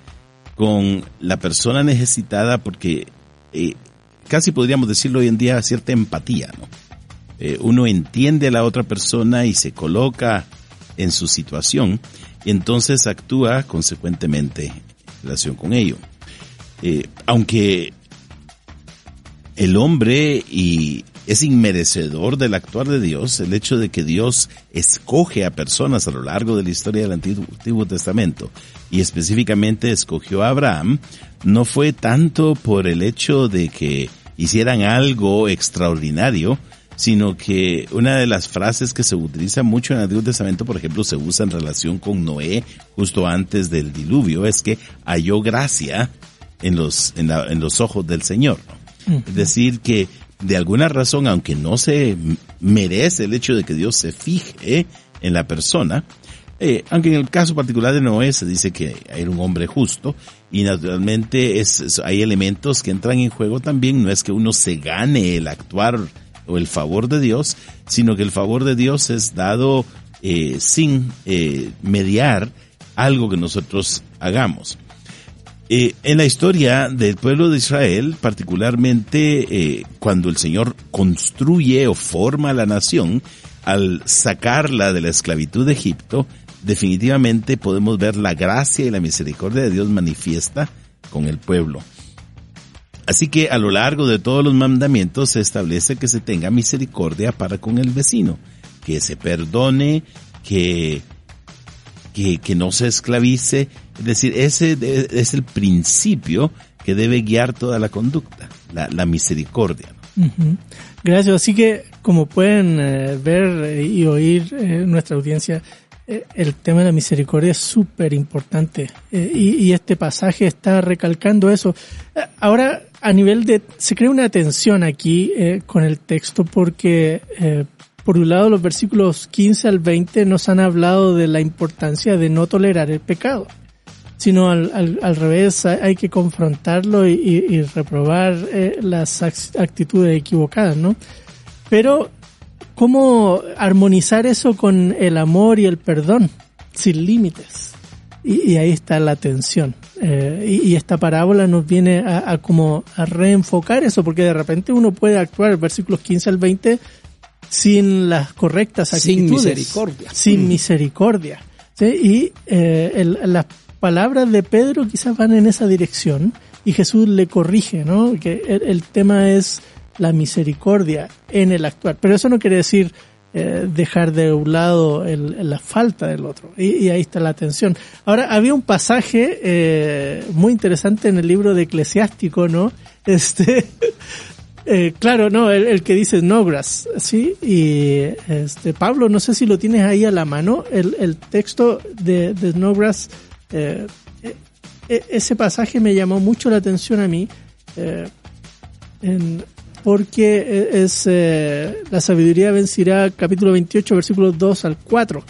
con la persona necesitada porque eh, casi podríamos decirlo hoy en día cierta empatía, ¿no? Eh, uno entiende a la otra persona y se coloca en su situación y entonces actúa consecuentemente en relación con ello. Eh, aunque el hombre y es inmerecedor del actuar de Dios, el hecho de que Dios escoge a personas a lo largo de la historia del Antiguo, Testamento. Y específicamente escogió a Abraham, no fue tanto por el hecho de que hicieran algo extraordinario, sino que una de las frases que se utiliza mucho en el Antiguo Testamento, por ejemplo, se usa en relación con Noé justo antes del diluvio, es que halló gracia en los, en, en los ojos del Señor. Es decir, que de alguna razón, aunque no se merece el hecho de que Dios se fije en la persona, eh, aunque en el caso particular de Noé se dice que era un hombre justo y naturalmente hay elementos que entran en juego también, no es que uno se gane el actuar o el favor de Dios, sino que el favor de Dios es dado eh, sin eh, mediar algo que nosotros hagamos. Eh, en la historia del pueblo de Israel, particularmente eh, cuando el Señor construye o forma la nación, al sacarla de la esclavitud de Egipto, definitivamente podemos ver la gracia y la misericordia de Dios manifiesta con el pueblo. Así que a lo largo de todos los mandamientos se establece que se tenga misericordia para con el vecino, que se perdone, que que, no se esclavice. Es decir, ese es el principio que debe guiar toda la conducta, la, misericordia. Gracias. Así que, como pueden eh, ver y oír eh, nuestra audiencia, eh, el tema de la misericordia es súper importante y, y, este pasaje está recalcando eso. ahora, a nivel de, se crea una tensión aquí con el texto porque por un lado, los versículos 15 al 20 nos han hablado de la importancia de no tolerar el pecado, sino al, al, revés, hay que confrontarlo y, reprobar eh, las actitudes equivocadas, ¿no? Pero, ¿cómo armonizar eso con el amor y el perdón sin límites? Y, ahí está la tensión. Eh, y, esta parábola nos viene a, a, como a reenfocar eso, porque de repente uno puede actuar, versículos 15 al 20, sin las correctas actitudes. Sin misericordia. Sin mm. misericordia. Y eh, las palabras de Pedro quizás van en esa dirección y Jesús le corrige, ¿no? Que el, tema es la misericordia en el actuar. Pero eso no quiere decir eh, dejar de un lado la falta del otro. Y, ahí está la tensión. Ahora, había un pasaje eh, muy interesante en el libro de Eclesiástico, ¿no? Este, eh, claro, no, el, que dice Snowgrass, sí, y este Pablo, no sé si lo tienes ahí a la mano, el, el texto de, de Snowgrass, eh, eh, ese pasaje me llamó mucho la atención a mí, porque es la sabiduría vencirá, capítulo 28, versículos 2 al 4.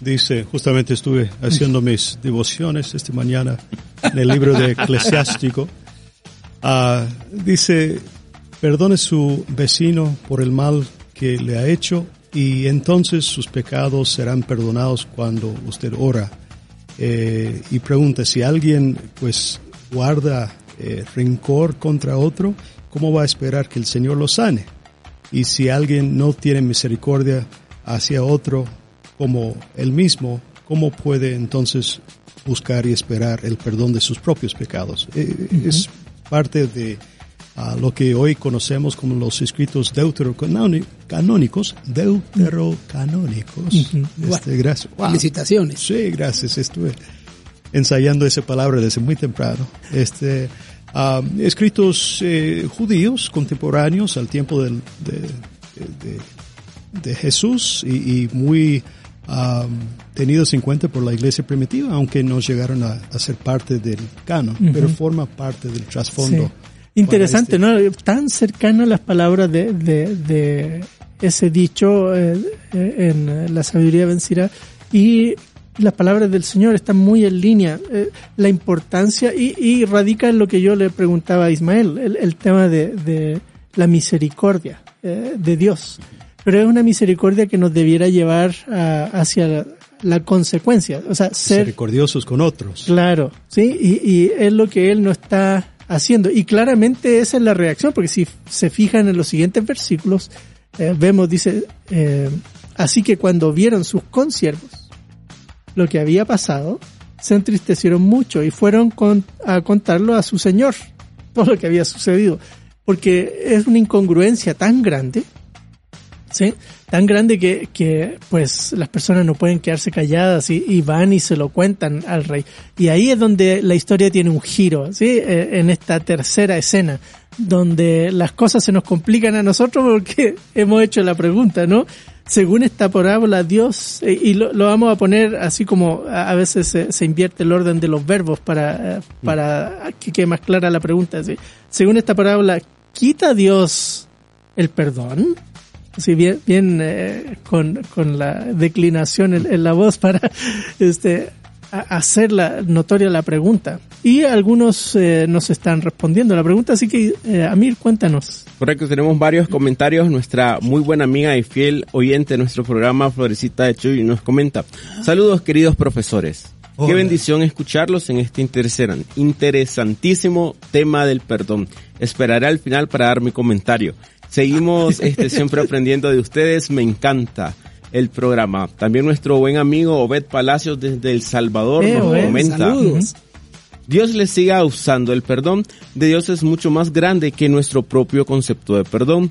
Dice, justamente estuve haciendo mis devociones esta mañana en el libro de Eclesiástico. Ah, dice, perdone su vecino por el mal que le ha hecho y entonces sus pecados serán perdonados cuando usted ora. Eh, y pregunta si alguien pues guarda eh, rencor contra otro, ¿cómo va a esperar que el Señor lo sane? Y si alguien no tiene misericordia hacia otro como él mismo, ¿cómo puede entonces buscar y esperar el perdón de sus propios pecados? Eh, Es parte de ah, lo que hoy conocemos como los escritos deuterocanónicos, deuterocanónicos. Este, gracias. Wow. Felicitaciones. Sí, gracias. Estuve ensayando esa palabra desde muy temprano. Este, ah, escritos eh, judíos contemporáneos al tiempo del- de, de- de Jesús y, y muy ah, tenidos en cuenta por la iglesia primitiva, aunque no llegaron a, a ser parte del canon, pero forma parte del trasfondo. Sí. Interesante, ¿no? Tan cercano las palabras de, de, de ese dicho eh, eh, en la sabiduría vencirá y las palabras del Señor están muy en línea. eh, la importancia y, y radica en lo que yo le preguntaba a Ismael, el, el tema de, de la misericordia eh, de Dios. Pero es una misericordia que nos debiera llevar a- hacia la, la consecuencia, o sea, ser misericordiosos con otros. Claro, sí, y, y es lo que él no está haciendo. Y claramente esa es la reacción, porque si se fijan en los siguientes versículos, eh, vemos, dice, eh, así que cuando vieron sus consiervos lo que había pasado, se entristecieron mucho y fueron con- a contarlo a su señor, todo lo que había sucedido. Porque es una incongruencia tan grande ¿sí? Tan grande que, que pues las personas no pueden quedarse calladas y, van y se lo cuentan al rey. Y ahí es donde la historia tiene un giro, ¿sí? Eh, en esta tercera escena, donde las cosas se nos complican a nosotros porque hemos hecho la pregunta, ¿no? Según esta parábola, Dios, eh, y lo, lo vamos a poner así como a, veces se, se invierte el orden de los verbos para, eh, para que quede más clara la pregunta. ¿sí? Según esta parábola, ¿quita Dios el perdón? Sí, bien, bien eh, con, con la declinación en, en la voz para este hacer la, notoria la pregunta. Y algunos eh, nos están respondiendo la pregunta, así que eh, Amir, cuéntanos. Correcto, tenemos varios comentarios. Nuestra muy buena amiga y fiel oyente de nuestro programa, Florecita de Chuy, nos comenta. Saludos, queridos profesores. Qué bendición escucharlos en este interesan- interesantísimo tema del perdón. Esperaré al final para dar mi comentario. Seguimos este, siempre aprendiendo de ustedes. Me encanta el programa. También nuestro buen amigo Obed Palacios desde El Salvador Eh, nos Obed, comenta. Saludos. Dios le siga usando. El perdón de Dios es mucho más grande que nuestro propio concepto de perdón.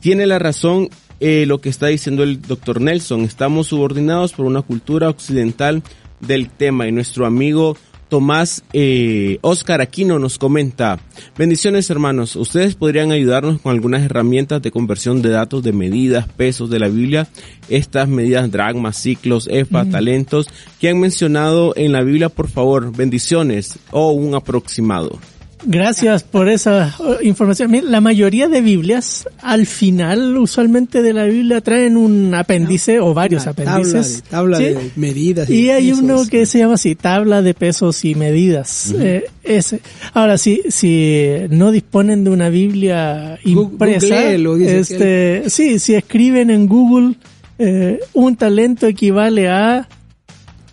Tiene la razón eh, lo que está diciendo el doctor Nelson. Estamos subordinados por una cultura occidental del tema y nuestro amigo Tomás eh, Oscar Aquino nos comenta, bendiciones hermanos, ustedes podrían ayudarnos con algunas herramientas de conversión de datos de medidas, pesos de la Biblia, estas medidas dragmas, ciclos, efa, talentos que han mencionado en la Biblia, por favor, bendiciones o un aproximado. Gracias por esa eh, información. La mayoría de Biblias, al final, usualmente de la Biblia, traen un apéndice o varios apéndices. Tabla, de, tabla Sí. de medidas. Y hay pesos. uno que se llama así, tabla de pesos y medidas. Eh, ese. Ahora, si, si no disponen de una Biblia impresa, este, sí, si escriben en Google, eh, un talento equivale a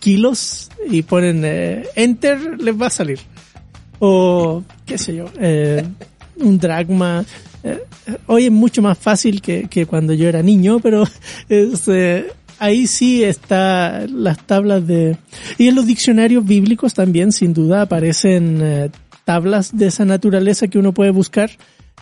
kilos y ponen eh, enter, les va a salir. O, qué sé yo, eh, un dragma. Eh, hoy es mucho más fácil que, que cuando yo era niño, pero este, ahí sí está las tablas de... Y en los diccionarios bíblicos también, sin duda, aparecen eh, tablas de esa naturaleza que uno puede buscar,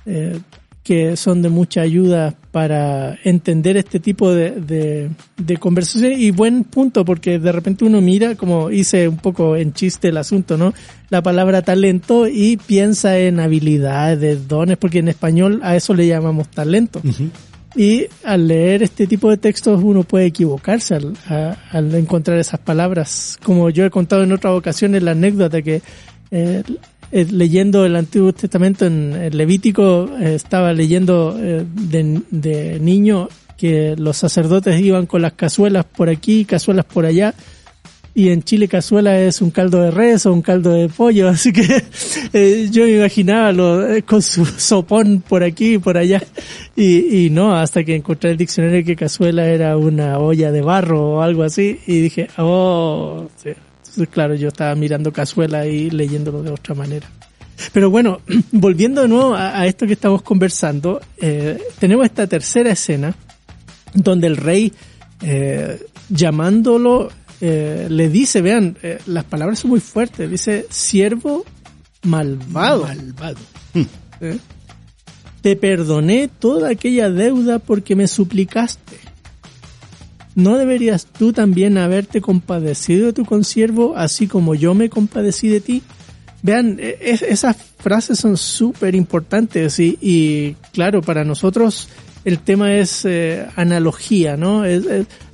eh, que son de mucha ayuda para entender este tipo de, de, de conversaciones. Y buen punto, porque de repente uno mira, como hice un poco en chiste el asunto, ¿no? La palabra talento y piensa en habilidades, dones, porque en español a eso le llamamos talento. Y al leer este tipo de textos uno puede equivocarse al, a- al encontrar esas palabras. Como yo he contado en otras ocasiones la anécdota que eh, eh, leyendo el Antiguo Testamento en, Levítico eh, estaba leyendo eh, de, de niño que los sacerdotes iban con las cazuelas por aquí, cazuelas por allá. Y en Chile cazuela es un caldo de res o un caldo de pollo, así que eh, yo me imaginaba lo, con su sopón por aquí y por allá. Y, y no, hasta que encontré el diccionario que cazuela era una olla de barro o algo así. Y dije, oh. Entonces, claro, yo estaba mirando cazuela y leyéndolo de otra manera. Pero bueno, volviendo de nuevo a, a esto que estamos conversando, eh, tenemos esta tercera escena donde el rey, eh, llamándolo, eh, le dice, vean, eh, las palabras son muy fuertes, dice, siervo malvado. Malvado. ¿eh? Te perdoné toda aquella deuda porque me suplicaste. ¿No deberías tú también haberte compadecido de tu consiervo, así como yo me compadecí de ti? Vean, e- es- esas frases son súper importantes y, claro, para nosotros el tema es eh, analogía, ¿no?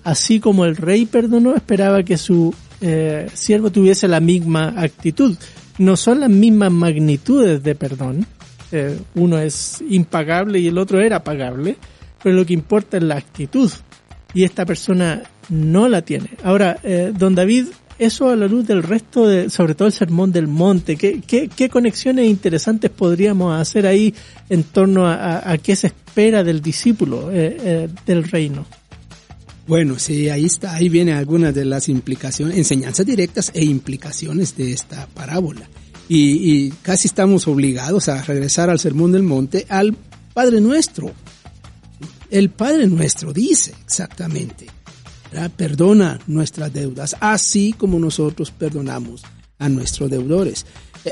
Así como el rey perdonó, esperaba que su eh, siervo tuviese la misma actitud. No son las mismas magnitudes de perdón. Eh, uno es impagable y el otro era pagable, pero lo que importa es la actitud. Y esta persona no la tiene. Ahora, eh, don David, eso a la luz del resto, de, sobre todo el sermón del monte, ¿qué, conexiones interesantes podríamos hacer ahí en torno a, a- a qué se espera del discípulo eh, eh, del reino? Bueno, sí, ahí está, ahí vienen algunas de las implicaciones, enseñanzas directas e implicaciones de esta parábola. Y, y casi estamos obligados a regresar al Sermón del Monte, al Padre Nuestro. El Padre Nuestro dice exactamente, perdona nuestras deudas, así como nosotros perdonamos a nuestros deudores.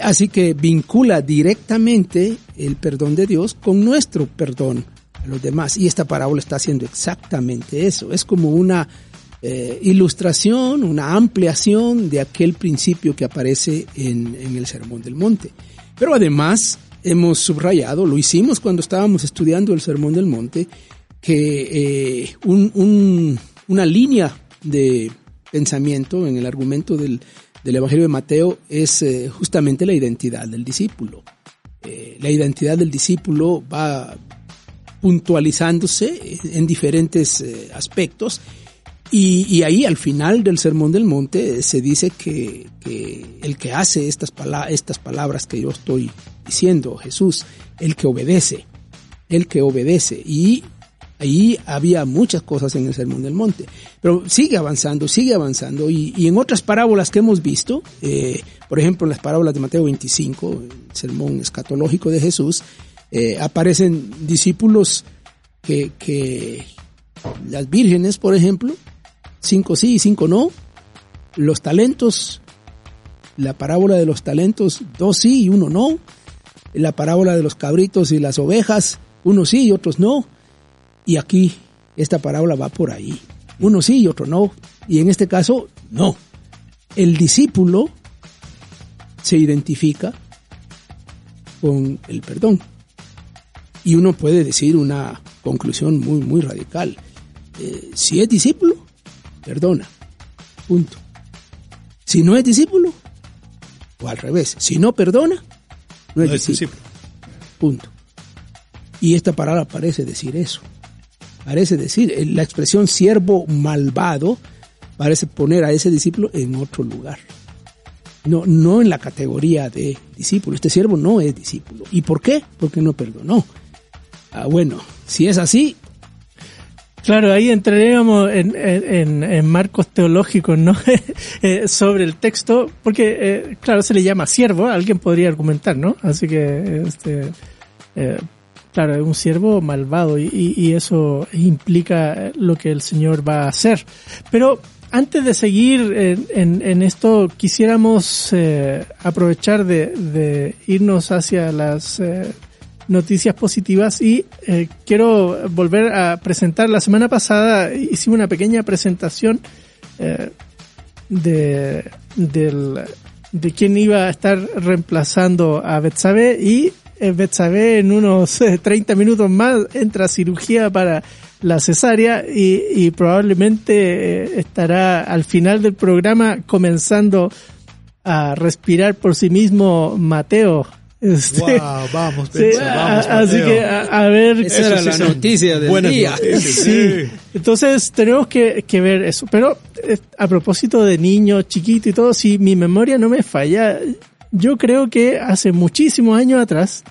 Así que vincula directamente el perdón de Dios con nuestro perdón a los demás. Y esta parábola está haciendo exactamente eso. Es como una eh, ilustración, una ampliación de aquel principio que aparece en el Sermón del Monte. Pero además hemos subrayado, lo hicimos cuando estábamos estudiando el Sermón del Monte, que eh, un- un- una línea de pensamiento en el argumento del, del Evangelio de Mateo es eh, justamente la identidad del discípulo. Eh, la identidad del discípulo va puntualizándose en diferentes aspectos y, ahí al final del Sermón del Monte se dice que, el que hace estas, estas palabras que yo estoy diciendo, Jesús, el que obedece, el que obedece. Y ahí había muchas cosas en el Sermón del Monte. Pero sigue avanzando, sigue avanzando. Y, en otras parábolas que hemos visto, eh, por ejemplo en las parábolas de Mateo 25, el sermón escatológico de Jesús, eh, aparecen discípulos que, que las vírgenes, por ejemplo, cinco sí y cinco no, los talentos, la parábola de los talentos, dos sí y uno no, la parábola de los cabritos y las ovejas, unos sí y otros no, y aquí esta parábola va por ahí, uno sí y otro no, y en este caso no. El discípulo se identifica con el perdón. Y uno puede decir una conclusión muy, muy radical. Eh, si es discípulo, perdona. Punto. Si no es discípulo, o al revés, si no perdona, no es, No es discípulo. Punto. Y esta palabra parece decir eso. Parece decir, eh, la expresión siervo malvado parece poner a ese discípulo en otro lugar. No, no en la categoría de discípulo. Este siervo no es discípulo. ¿Y por qué? Porque no perdonó. Ah, bueno, si es así, Claro, ahí entraríamos en, en, en- marcos teológicos, ¿no? Eh, sobre el texto, porque, eh, claro, se le llama siervo, alguien podría argumentar, ¿no? Así que, este, claro, es un siervo malvado y, y- eso implica lo que el Señor va a hacer. Pero antes de seguir en, en- esto, quisiéramos eh, aprovechar de, irnos hacia las eh, noticias positivas y eh, quiero volver a presentar. La semana pasada hicimos una pequeña presentación eh, de, del, de quién iba a estar reemplazando a Betsabe y Betsabe en unos eh, 30 minutos más entra a cirugía para la cesárea y, y probablemente eh, estará al final del programa comenzando a respirar por sí mismo Mateo. Este, Wow, vamos, Sí, Betsa, vamos, a- así Mateo. que a, a ver esa era la noticia del Buenas día. noticias, Sí. Entonces tenemos que, que ver eso. Pero eh, a propósito de niño chiquito y todo, si mi memoria no me falla, yo creo que hace muchísimos años atrás,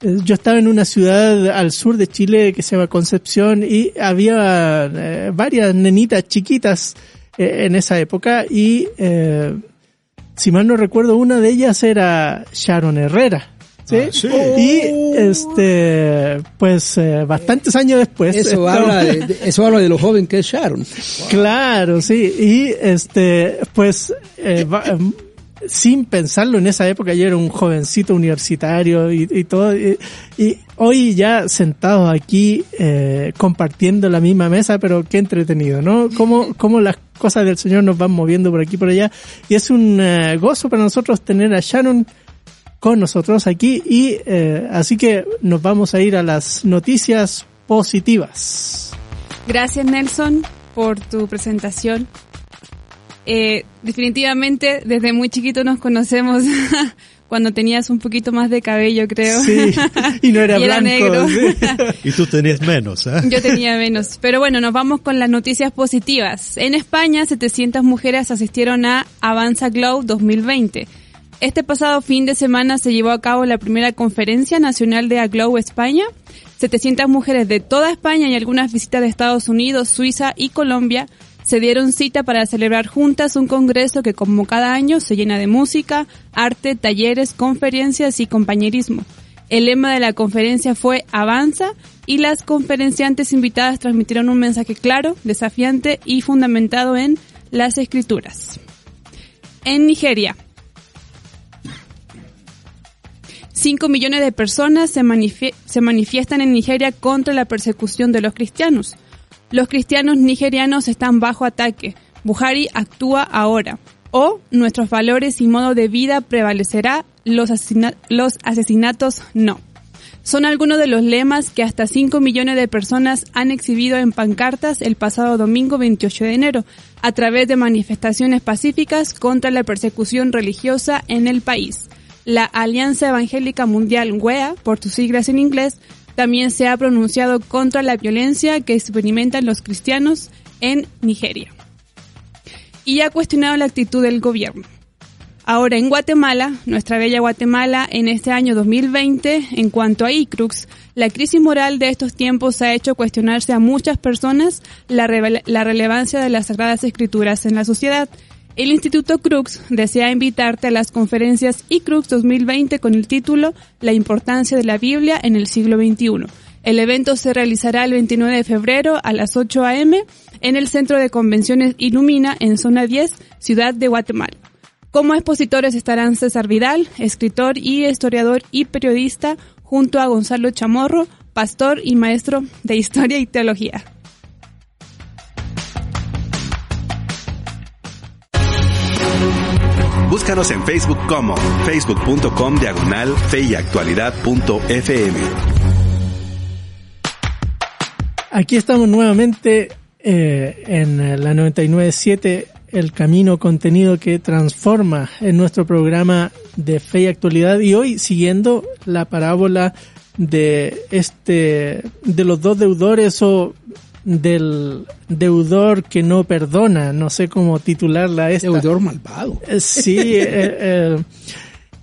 eh, yo estaba en una ciudad al sur de Chile que se llama Concepción y había eh, varias nenitas chiquitas eh, en esa época y eh, si mal no recuerdo una de ellas era Sharon Herrera. ¿sí? Ah, sí. Y este, pues eh, bastantes años después. Eso habla, de, de- eso habla de lo joven que es Sharon. Claro, sí. Y este, pues, va- sin pensarlo en esa época, yo era un jovencito universitario y, todo. Y, hoy ya sentados aquí, eh, compartiendo la misma mesa, pero qué entretenido, ¿no? Cómo, cómo las cosas del Señor nos van moviendo por aquí por allá. Y es un eh, gozo para nosotros tener a Shannon con nosotros aquí y eh, así que nos vamos a ir a las noticias positivas. Gracias Nelson por tu presentación. Eh, definitivamente desde muy chiquito nos conocemos cuando tenías un poquito más de cabello, creo. Sí, y no era Y era blanco. negro. sí. Y tú tenías menos, ¿ah? Yo tenía menos. Pero bueno, nos vamos con las noticias positivas. En España, 700 mujeres asistieron a Avanza Glow 2020. Este pasado fin de semana se llevó a cabo la primera conferencia nacional de Aglow España. 700 mujeres de toda España y algunas visitas de Estados Unidos, Suiza y Colombia se dieron cita para celebrar juntas un congreso que como cada año se llena de música, arte, talleres, conferencias y compañerismo. El lema de la conferencia fue Avanza y las conferenciantes invitadas transmitieron un mensaje claro, desafiante y fundamentado en las escrituras. En Nigeria, 5 millones de personas se, se manifiestan en Nigeria contra la persecución de los cristianos. Los cristianos nigerianos están bajo ataque. Buhari actúa ahora. O nuestros valores y modo de vida prevalecerá, los, los asesinatos no. Son algunos de los lemas que hasta 5 millones de personas han exhibido en pancartas el pasado domingo 28 de enero, a través de manifestaciones pacíficas contra la persecución religiosa en el país. La Alianza Evangélica Mundial WEA, por sus siglas en inglés, también se ha pronunciado contra la violencia que experimentan los cristianos en Nigeria. Y ha cuestionado la actitud del gobierno. Ahora en Guatemala, nuestra bella Guatemala, en este año 2020, en cuanto a ICRUX, la crisis moral de estos tiempos ha hecho cuestionarse a muchas personas la, la relevancia de las Sagradas Escrituras en la sociedad. El Instituto Crux desea invitarte a las conferencias ICRUX 2020 con el título La importancia de la Biblia en el siglo XXI. El evento se realizará el 29 de febrero a las 8 a.m. en el Centro de Convenciones Ilumina en Zona 10, Ciudad de Guatemala. Como expositores estarán César Vidal, escritor y historiador y periodista, junto a Gonzalo Chamorro, pastor y maestro de Historia y Teología. Búscanos en Facebook como facebook.com diagonal fe y actualidad.fm. Aquí estamos nuevamente eh, en la 997, el camino contenido que transforma en nuestro programa de fe y actualidad y hoy siguiendo la parábola de este de los dos deudores o del deudor que no perdona, no sé cómo titularla esta. Deudor malvado. Eh, Sí, eh, eh,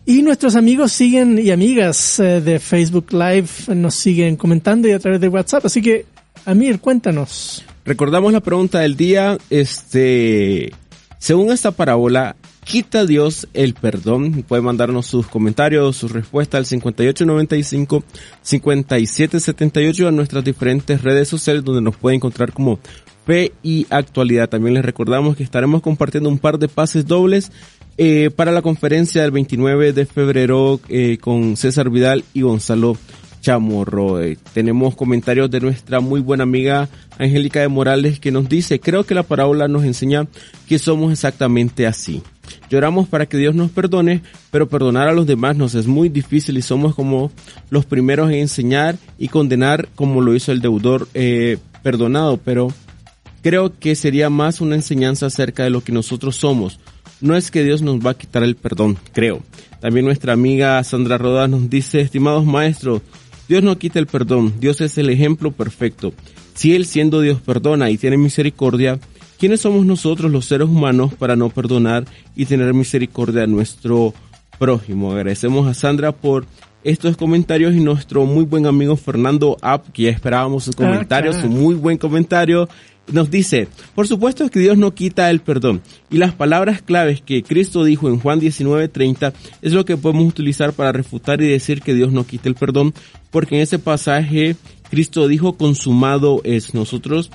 y nuestros amigos siguen y amigas eh, de Facebook Live nos siguen comentando y a través de WhatsApp. Así que, Amir, cuéntanos. Recordamos la pregunta del día, este, según esta parábola, ¿quita Dios el perdón? Puede mandarnos sus comentarios, sus respuestas al 5895 5778 a nuestras diferentes redes sociales donde nos puede encontrar como Fe y Actualidad. También les recordamos que estaremos compartiendo un par de pases dobles eh, para la conferencia del 29 de febrero eh, con César Vidal y Gonzalo Chamorro. Eh, tenemos comentarios de nuestra muy buena amiga Angélica de Morales que nos dice, creo que la parábola nos enseña que somos exactamente así. Lloramos para que Dios nos perdone, pero perdonar a los demás nos es muy difícil y somos como los primeros en enseñar y condenar como lo hizo el deudor eh, perdonado, pero creo que sería más una enseñanza acerca de lo que nosotros somos. No es que Dios nos va a quitar el perdón, creo. También nuestra amiga Sandra Rodas nos dice, estimados maestros, Dios no quita el perdón, Dios es el ejemplo perfecto. Si Él siendo Dios perdona y tiene misericordia, ¿quiénes somos nosotros los seres humanos para no perdonar y tener misericordia a nuestro prójimo? Agradecemos a Sandra por estos comentarios y nuestro muy buen amigo Fernando App, que ya esperábamos su comentario, claro. su muy buen comentario. Nos dice, por supuesto que Dios no quita el perdón. Y las palabras claves que Cristo dijo en Juan 19:30 es lo que podemos utilizar para refutar y decir que Dios no quita el perdón, porque en ese pasaje Cristo dijo consumado es. Nosotros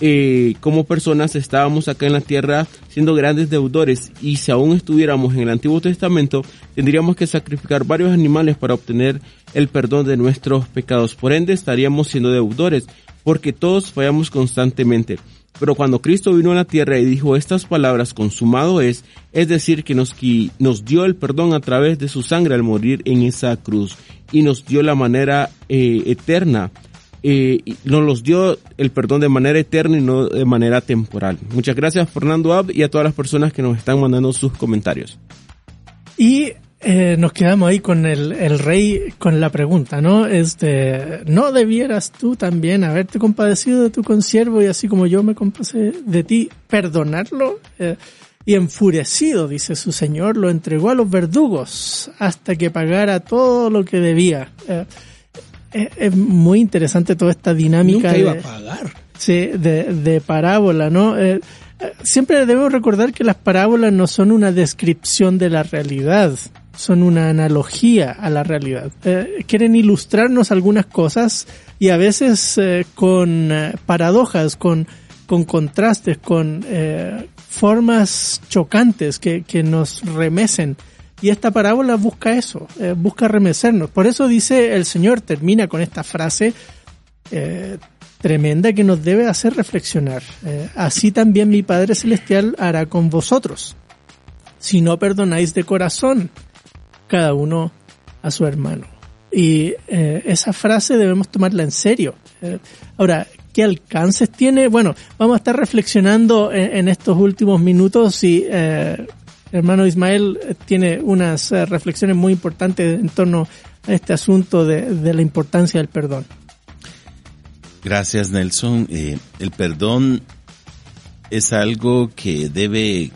eh, como personas estábamos acá en la tierra siendo grandes deudores y si aún estuviéramos en el Antiguo Testamento tendríamos que sacrificar varios animales para obtener el perdón de nuestros pecados. Por ende estaríamos siendo deudores porque todos fallamos constantemente. Pero cuando Cristo vino a la tierra y dijo estas palabras, consumado es, es decir, que nos, nos dio el perdón a través de su sangre al morir en esa cruz y nos dio la manera eh, eterna eh, nos los dio el perdón de manera eterna y no de manera temporal. Muchas gracias Fernando Ab y a todas las personas que nos están mandando sus comentarios. Y eh, nos quedamos ahí con el, el, rey con la pregunta, ¿no? Este, ¿no debieras tú también haberte compadecido de tu consiervo y así como yo me compasé de ti, perdonarlo? Eh, y enfurecido, dice su señor, lo entregó a los verdugos hasta que pagara todo lo que debía. Eh, es, muy interesante toda esta dinámica. Nunca iba a pagar. Sí, de, de parábola, ¿no? Eh, eh, siempre debemos recordar que las parábolas no son una descripción de la realidad, son una analogía a la realidad. Eh, quieren ilustrarnos algunas cosas y a veces con paradojas, con, con contrastes, con formas chocantes que, que nos remecen y esta parábola busca eso, eh, busca remecernos. Por eso dice el Señor, termina con esta frase eh, tremenda que nos debe hacer reflexionar. Eh, así también mi Padre Celestial hará con vosotros, si no perdonáis de corazón cada uno a su hermano. Y esa frase debemos tomarla en serio. ahora, ¿qué alcances tiene? Bueno, vamos a estar reflexionando en, estos últimos minutos y hermano Ismael eh, tiene unas eh, reflexiones muy importantes en torno a este asunto de, la importancia del perdón. Gracias, Nelson. Eh, el perdón es algo que debe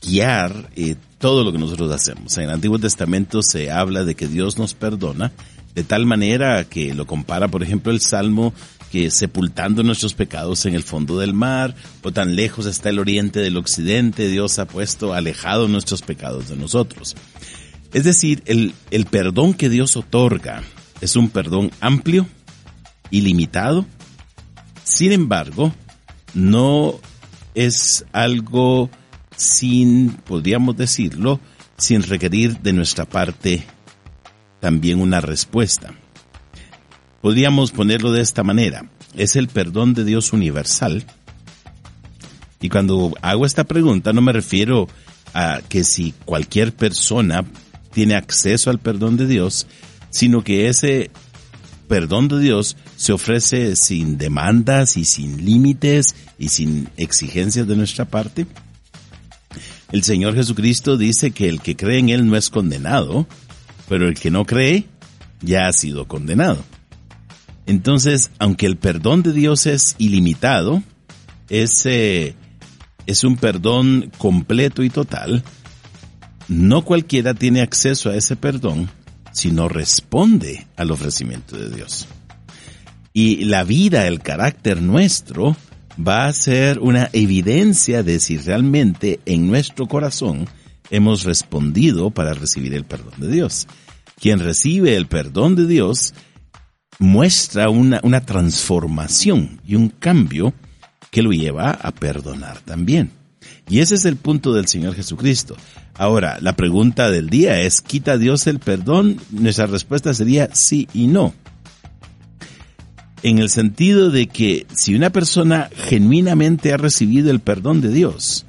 guiar todo lo que nosotros hacemos. En el Antiguo Testamento se habla de que Dios nos perdona de tal manera que lo compara, por ejemplo, el Salmo que sepultando nuestros pecados en el fondo del mar, o tan lejos está el oriente del occidente, Dios ha puesto alejado nuestros pecados de nosotros. Es decir, el, el perdón que Dios otorga es un perdón amplio, ilimitado, sin embargo, no es algo sin, podríamos decirlo, sin requerir de nuestra parte también una respuesta. Podríamos ponerlo de esta manera. Es el perdón de Dios universal. Y cuando hago esta pregunta no me refiero a que si cualquier persona tiene acceso al perdón de Dios, sino que ese perdón de Dios se ofrece sin demandas y sin límites y sin exigencias de nuestra parte. El Señor Jesucristo dice que el que cree en Él no es condenado, pero el que no cree ya ha sido condenado. Entonces, aunque el perdón de Dios es ilimitado, es, es un perdón completo y total, no cualquiera tiene acceso a ese perdón si no responde al ofrecimiento de Dios. Y la vida, el carácter nuestro, va a ser una evidencia de si realmente en nuestro corazón hemos respondido para recibir el perdón de Dios. Quien recibe el perdón de Dios muestra una, una transformación y un cambio que lo lleva a perdonar también. Y ese es el punto del Señor Jesucristo. Ahora, la pregunta del día es, ¿quita Dios el perdón? Nuestra respuesta sería sí y no. En el sentido de que si una persona genuinamente ha recibido el perdón de Dios,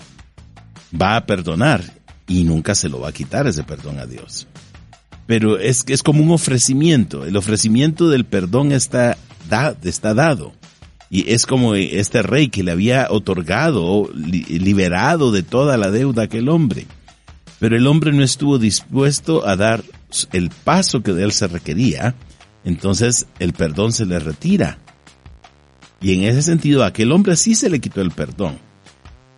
va a perdonar y nunca se lo va a quitar ese perdón a Dios pero es, es como un ofrecimiento. El ofrecimiento del perdón está, está dado. Y es como este rey que le había otorgado, liberado de toda la deuda a aquel hombre. Pero el hombre no estuvo dispuesto a dar el paso que de él se requería. Entonces el perdón se le retira. Y en ese sentido a aquel hombre sí se le quitó el perdón.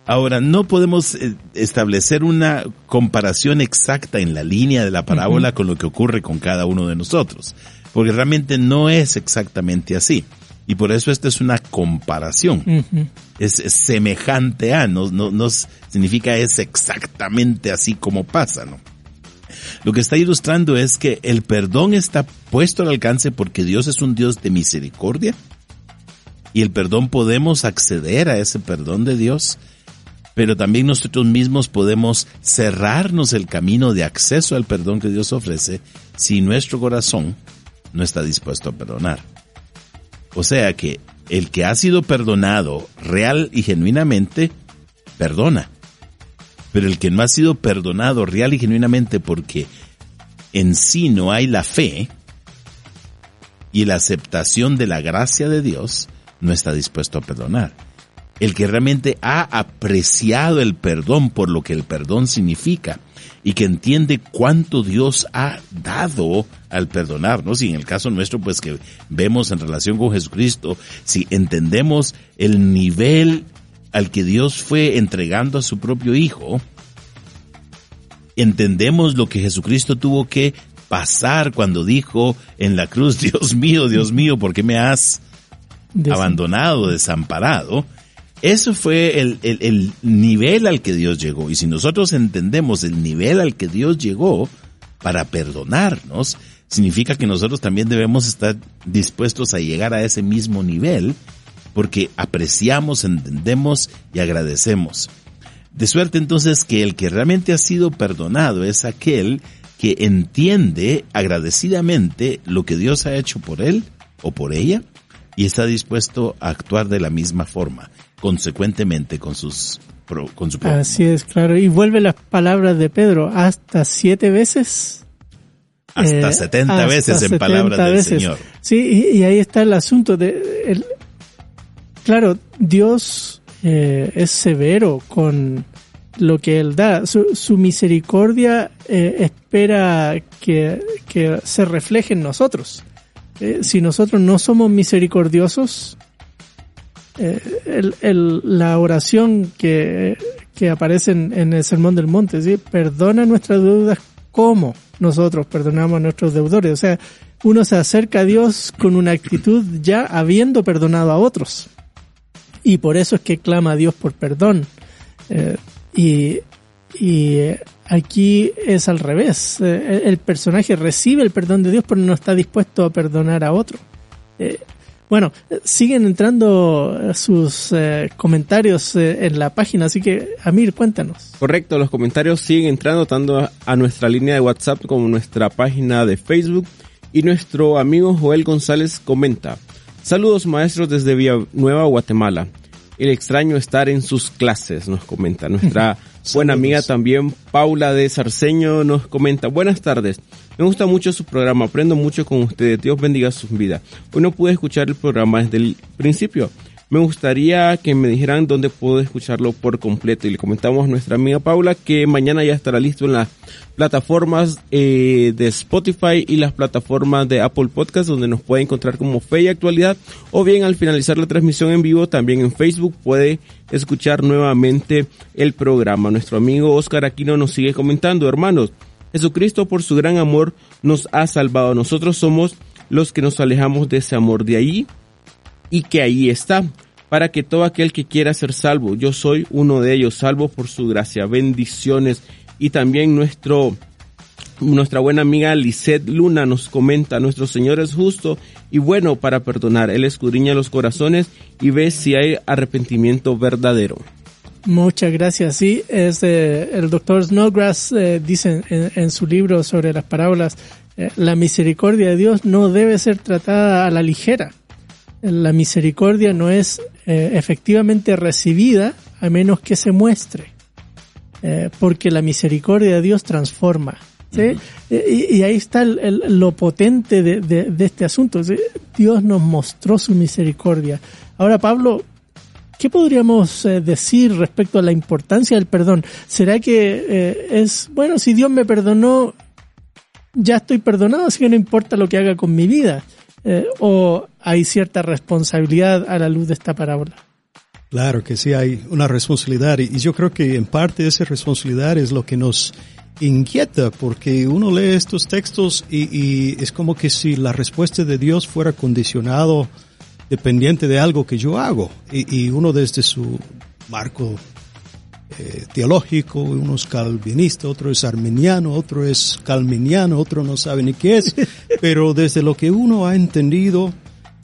Ahora, no podemos eh, establecer una comparación exacta en la línea de la parábola con lo que ocurre con cada uno de nosotros, porque realmente no es exactamente así. Y por eso esta es una comparación. Es, es semejante a, no, no, no significa es exactamente así como pasa, ¿no? Lo que está ilustrando es que el perdón está puesto al alcance porque Dios es un Dios de misericordia. Y el perdón podemos acceder a ese perdón de Dios, pero también nosotros mismos podemos cerrarnos el camino de acceso al perdón que Dios ofrece si nuestro corazón no está dispuesto a perdonar. O sea que el que ha sido perdonado real y genuinamente, perdona. Pero el que no ha sido perdonado real y genuinamente porque en sí no hay la fe y la aceptación de la gracia de Dios, no está dispuesto a perdonar. El que realmente ha apreciado el perdón por lo que el perdón significa y que entiende cuánto Dios ha dado al perdonarnos, y en el caso nuestro, pues que vemos en relación con Jesucristo, si entendemos el nivel al que Dios fue entregando a su propio Hijo, entendemos lo que Jesucristo tuvo que pasar cuando dijo en la cruz, Dios mío, Dios mío, ¿por qué me has abandonado, desamparado? Eso fue el, el- el nivel al que Dios llegó. Y si nosotros entendemos el nivel al que Dios llegó para perdonarnos, significa que nosotros también debemos estar dispuestos a llegar a ese mismo nivel porque apreciamos, entendemos y agradecemos. De suerte entonces que el que realmente ha sido perdonado es aquel que entiende agradecidamente lo que Dios ha hecho por él o por ella y está dispuesto a actuar de la misma forma, consecuentemente con sus con su. Así es, claro. Y vuelve las palabras de Pedro, hasta siete veces. hasta eh, 70 hasta veces en 70 palabras del. Señor. Sí, y, y ahí está el asunto de, el- claro, Dios eh, es severo con lo que Él da. Su, misericordia eh, espera que, que se refleje en nosotros. Eh, si nosotros no somos misericordiosos, la oración que, que aparece en, en el Sermón del Monte, ¿sí? perdona nuestras deudas como nosotros perdonamos a nuestros deudores. O sea, uno se acerca a Dios con una actitud ya habiendo perdonado a otros. Y por eso es que clama a Dios por perdón. Eh, y y eh, aquí es al revés. Eh, el, personaje recibe el perdón de Dios, pero no está dispuesto a perdonar a otro. Bueno, siguen entrando sus comentarios en la página, así que Amir, cuéntanos. Correcto, los comentarios siguen entrando tanto a- a nuestra línea de WhatsApp como nuestra página de Facebook. Y nuestro amigo Joel González comenta, saludos maestros desde Villanueva, Guatemala. El extraño estar en sus clases, nos comenta. Nuestra buena amiga también, Paula de Sarceño, nos comenta, buenas tardes. Me gusta mucho su programa, aprendo mucho con ustedes. Dios bendiga sus vidas. Hoy no pude escuchar el programa desde el principio. Me gustaría que me dijeran dónde puedo escucharlo por completo. Y le comentamos a nuestra amiga Paula que mañana ya estará listo en las plataformas eh, de Spotify y las plataformas de Apple Podcast donde nos puede encontrar como Fe y Actualidad. O bien al finalizar la transmisión en vivo también en Facebook puede escuchar nuevamente el programa. Nuestro amigo Oscar Aquino nos sigue comentando, hermanos. Jesucristo por su gran amor nos ha salvado. Nosotros somos los que nos alejamos de ese amor. De ahí y que ahí está, para que todo aquel que quiera ser salvo, yo soy uno de ellos, salvo por su gracia, bendiciones. Y también nuestro, nuestra buena amiga Lisette Luna nos comenta, nuestro Señor es justo y bueno para perdonar, Él escudriña los corazones y ve si hay arrepentimiento verdadero. Muchas gracias. Sí, es eh, el doctor Snowgrass eh, dice en, su libro sobre las parábolas, eh, la misericordia de Dios no debe ser tratada a la ligera. La misericordia no es eh, efectivamente recibida a menos que se muestre, Eh, porque la misericordia de Dios transforma. ¿sí? Eh, y, y ahí está el- el- lo potente de, de- de este asunto. ¿sí? Dios nos mostró su misericordia. Ahora, Pablo, ¿Qué podríamos eh, decir respecto a la importancia del perdón? ¿Será que es, bueno, si Dios me perdonó, ya estoy perdonado, así que no importa lo que haga con mi vida? ¿O hay cierta responsabilidad a la luz de esta parábola? Claro que sí hay una responsabilidad y yo creo que en parte esa responsabilidad es lo que nos inquieta porque uno lee estos textos y, y es como que si la respuesta de Dios fuera condicionado dependiente de algo que yo hago. Y, y uno desde su marco eh, teológico, uno es calvinista, otro es armeniano, otro es calminiano, otro no sabe ni qué es, pero desde lo que uno ha entendido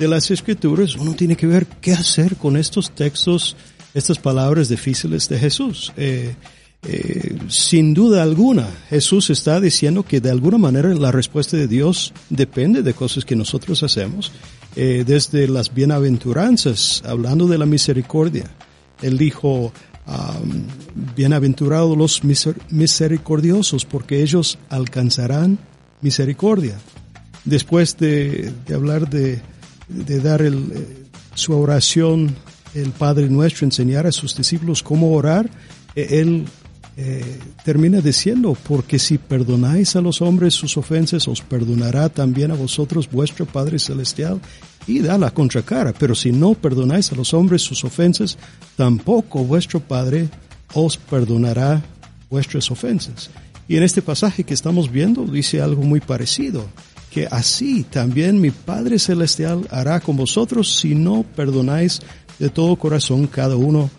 de las escrituras, uno tiene que ver qué hacer con estos textos, estas palabras difíciles de Jesús. Eh, eh, sin duda alguna, Jesús está diciendo que de alguna manera la respuesta de Dios depende de cosas que nosotros hacemos, eh, desde las bienaventuranzas, hablando de la misericordia. Él dijo, bienaventurados los miser misericordiosos, porque ellos alcanzarán misericordia. Después de, de hablar de, de dar el, eh, su oración, el Padre Nuestro, enseñar a sus discípulos cómo orar, eh, él eh, termina diciendo, porque si perdonáis a los hombres sus ofensas, os perdonará también a vosotros vuestro Padre Celestial. Y da la contracara, pero si no perdonáis a los hombres sus ofensas, tampoco vuestro Padre os perdonará vuestras ofensas. Y en este pasaje que estamos viendo dice algo muy parecido, que así también mi Padre Celestial hará con vosotros si no perdonáis de todo corazón cada uno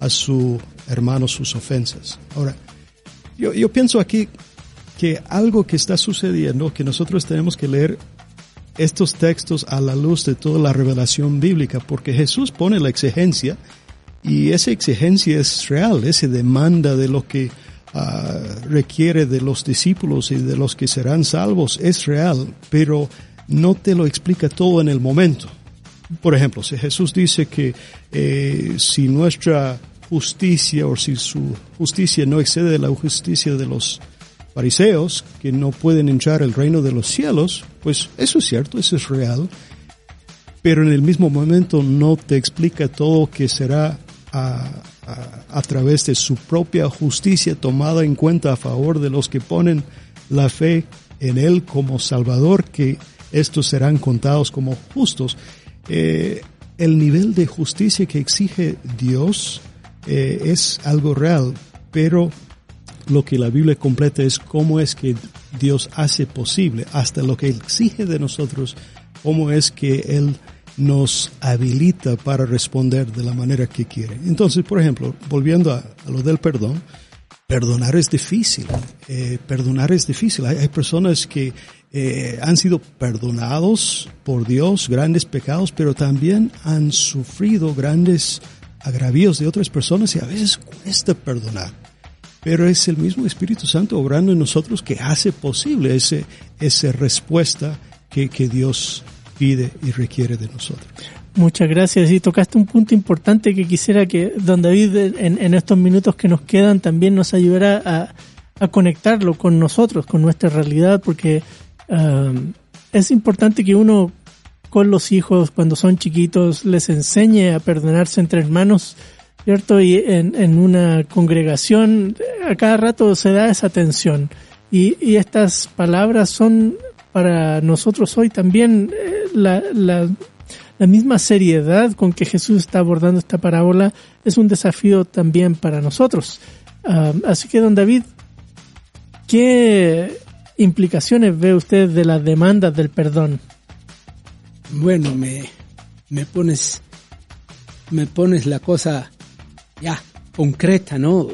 a su hermano sus ofensas. Ahora, yo, yo pienso aquí que algo que está sucediendo, que nosotros tenemos que leer estos textos a la luz de toda la revelación bíblica, porque Jesús pone la exigencia y esa exigencia es real, esa demanda de lo que uh, requiere de los discípulos y de los que serán salvos es real, pero no te lo explica todo en el momento. Por ejemplo, si Jesús dice que eh, si nuestra justicia o si su justicia no excede la justicia de los fariseos que no pueden entrar al reino de los cielos, pues eso es cierto, eso es real, pero en el mismo momento no te explica todo que será a, a, través de su propia justicia tomada en cuenta a favor de los que ponen la fe en Él como Salvador, que estos serán contados como justos. Eh, el nivel de justicia que exige Dios eh, es algo real, pero lo que la Biblia completa es cómo es que Dios hace posible, hasta lo que exige de nosotros, cómo es que Él nos habilita para responder de la manera que quiere. Entonces, por ejemplo, volviendo a, lo del perdón, perdonar es difícil, eh, perdonar es difícil. Hay, hay personas que eh, han sido perdonados por Dios, grandes pecados, pero también han sufrido grandes agravios de otras personas y a veces cuesta perdonar. Pero es el mismo Espíritu Santo obrando en nosotros que hace posible ese, esa respuesta que, que Dios pide y requiere de nosotros. Muchas gracias. Y tocaste un punto importante que quisiera que don David en, en estos minutos que nos quedan también nos ayudara a, a conectarlo con nosotros, con nuestra realidad, porque um, es importante que uno con los hijos cuando son chiquitos les enseñe a perdonarse entre hermanos, ¿cierto? Y en, en una congregación a cada rato se da esa tensión. Y, y estas palabras son para nosotros hoy también eh, la, la, misma seriedad con que Jesús está abordando esta parábola es un desafío también para nosotros. Uh, así que, don David, ¿qué implicaciones ve usted de las demandas del perdón? Bueno, me, me pones, me pones la cosa ya concreta, ¿no?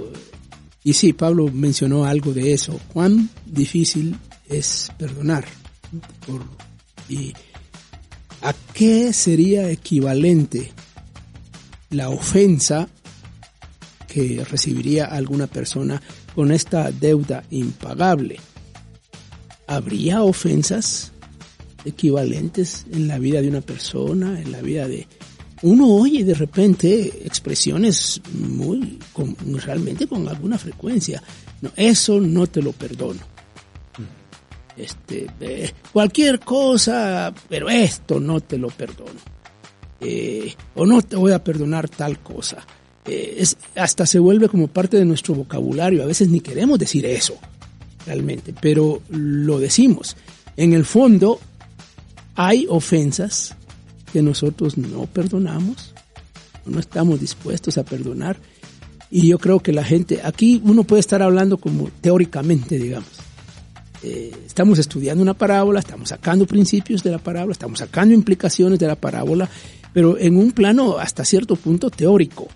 Y sí, Pablo mencionó algo de eso. Cuán difícil es perdonar. Y a qué sería equivalente la ofensa que recibiría alguna persona con esta deuda impagable. ¿Habría ofensas equivalentes en la vida de una persona, en la vida de... Uno oye de repente expresiones muy, con, realmente con alguna frecuencia. No, eso no te lo perdono. Este, eh, cualquier cosa, pero esto no te lo perdono. Eh, o no te voy a perdonar tal cosa. Eh, es, hasta se vuelve como parte de nuestro vocabulario. A veces ni queremos decir eso, realmente, pero lo decimos. En el fondo, hay ofensas que nosotros no perdonamos, no estamos dispuestos a perdonar. Y yo creo que la gente, aquí uno puede estar hablando como teóricamente, digamos. Eh, estamos estudiando una parábola, estamos sacando principios de la parábola, estamos sacando implicaciones de la parábola pero en un plano hasta cierto punto teórico.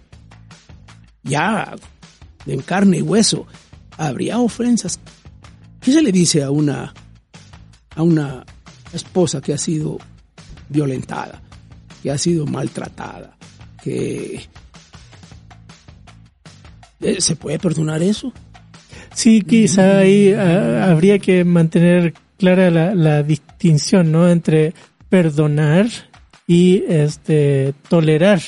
Ya en carne y hueso, habría ofensas. ¿Qué se le dice a una, a una esposa que ha sido violentada, que ha sido maltratada, que eh, se puede perdonar eso? Sí, quizá ahí ah, habría que mantener clara la, la distinción, ¿no? Entre perdonar y este tolerar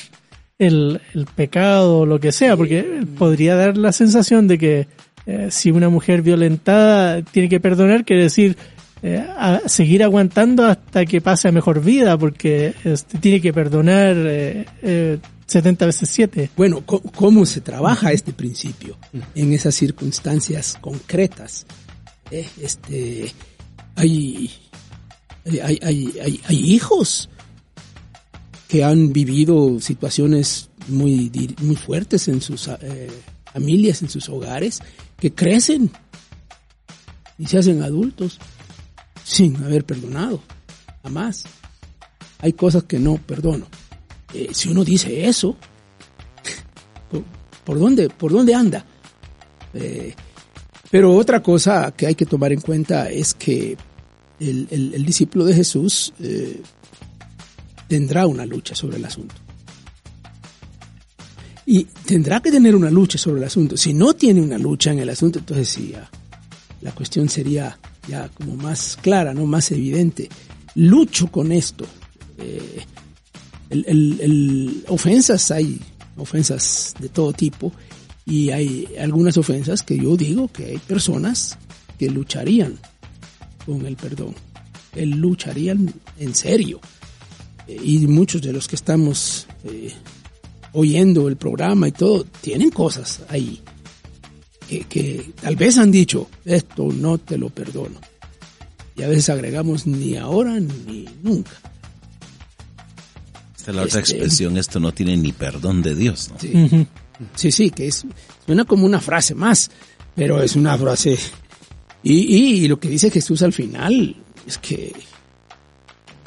el, el pecado o lo que sea, porque podría dar la sensación de que eh, si una mujer violentada tiene que perdonar, quiere decir eh, seguir aguantando hasta que pase mejor vida, porque este, tiene que perdonar eh, eh, 70 veces 7. Bueno, ¿cómo se trabaja este principio en esas circunstancias concretas? Eh, este, hay, hay, hay, hay, hijos que han vivido situaciones muy, muy fuertes en sus eh, familias, en sus hogares, que crecen y se hacen adultos sin haber perdonado, jamás. Hay cosas que no perdono. Eh, si uno dice eso, ¿por, dónde, por dónde anda? Eh, pero otra cosa que hay que tomar en cuenta es que el, el- el discípulo de Jesús eh, tendrá una lucha sobre el asunto. Y tendrá que tener una lucha sobre el asunto. Si no tiene una lucha en el asunto, entonces sí, ya, la cuestión sería ya como más clara, no más evidente. Lucho con esto. El, el- el- ofensas hay ofensas de todo tipo y hay algunas ofensas que yo digo que hay personas que lucharían con el perdón, que lucharían en serio. Y muchos de los que estamos eh, oyendo el programa y todo, tienen cosas ahí que, que tal vez han dicho, esto no te lo perdono. Y a veces agregamos ni ahora ni nunca. Esta es la otra Este- expresión, esto no tiene ni perdón de Dios. ¿no? Sí, sí, sí, que es, suena como una frase más, pero es una frase. Y, y, y lo que dice Jesús al final es que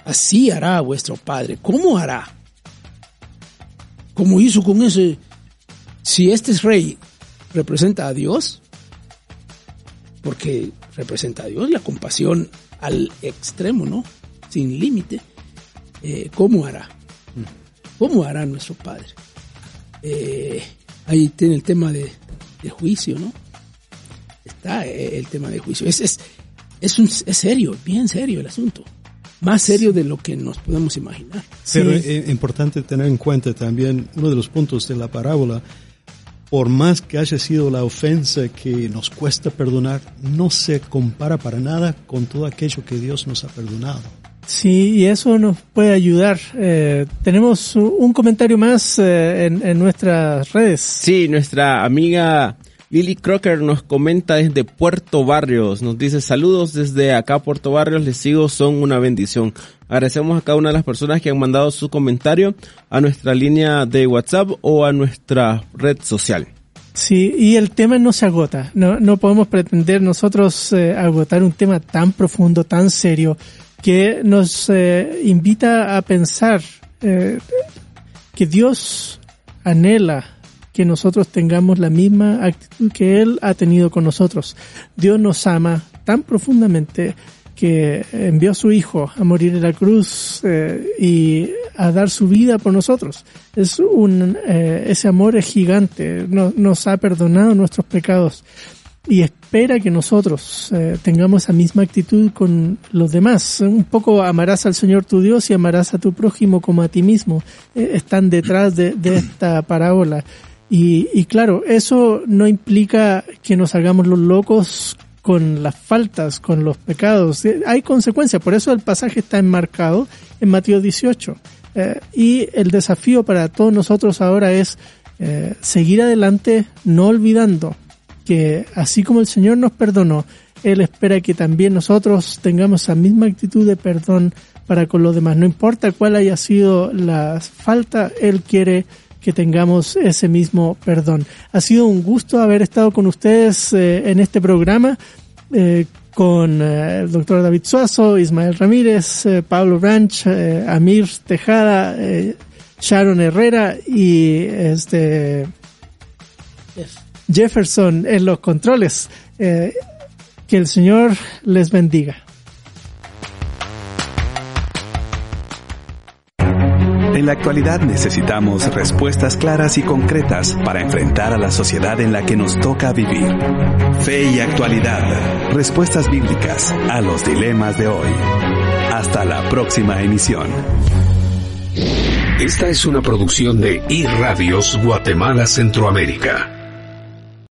así hará vuestro Padre. ¿Cómo hará? ¿Cómo hizo con ese? Si este es rey, representa a Dios, porque representa a Dios, la compasión al extremo, ¿no? Sin límite. Eh, ¿Cómo hará? ¿Cómo hará nuestro Padre? Eh, ahí tiene el tema de, de juicio, ¿no? Está eh, el tema de juicio. Es, es, es, un- es serio, bien serio el asunto. Más serio de lo que nos podemos imaginar. Pero Sí. es importante tener en cuenta también uno de los puntos de la parábola, por más que haya sido la ofensa que nos cuesta perdonar, no se compara para nada con todo aquello que Dios nos ha perdonado. Sí, y eso nos puede ayudar. Eh, tenemos un comentario más eh, en, en nuestras redes. Sí, nuestra amiga Lily Crocker nos comenta desde Puerto Barrios. Nos dice saludos desde acá Puerto Barrios. Les sigo, son una bendición. Agradecemos a cada una de las personas que han mandado su comentario a nuestra línea de WhatsApp o a nuestra red social. Sí, y el tema no se agota. No, no podemos pretender nosotros eh, agotar un tema tan profundo, tan serio, que nos eh, invita a pensar eh, que Dios anhela que nosotros tengamos la misma actitud que Él ha tenido con nosotros. Dios nos ama tan profundamente que envió a su Hijo a morir en la cruz eh, y a dar su vida por nosotros. Es un, eh, ese amor es gigante, no- nos ha perdonado nuestros pecados y espera que nosotros eh, tengamos esa misma actitud con los demás. Un poco amarás al Señor tu Dios y amarás a tu prójimo como a ti mismo. Eh, están detrás de, esta parábola. Y, claro, eso no implica que nos hagamos los locos con las faltas, con los pecados. Eh, Hay consecuencias, por eso el pasaje está enmarcado en Mateo 18. Eh, y el desafío para todos nosotros ahora es seguir adelante, no olvidando que así como el Señor nos perdonó, Él espera que también nosotros tengamos esa misma actitud de perdón para con los demás. No importa cuál haya sido la falta, Él quiere que tengamos ese mismo perdón. Ha sido un gusto haber estado con ustedes eh, en este programa. eh, con eh, el doctor David Suazo, Ismael Ramírez, Pablo Branch, eh, Amir Tejada, Sharon Herrera y este Jefferson en los controles. Eh, que el Señor les bendiga. En la actualidad necesitamos respuestas claras y concretas para enfrentar a la sociedad en la que nos toca vivir. Fe y actualidad. Respuestas bíblicas a los dilemas de hoy. Hasta la próxima emisión. Esta es una producción de iRadios Guatemala Centroamérica.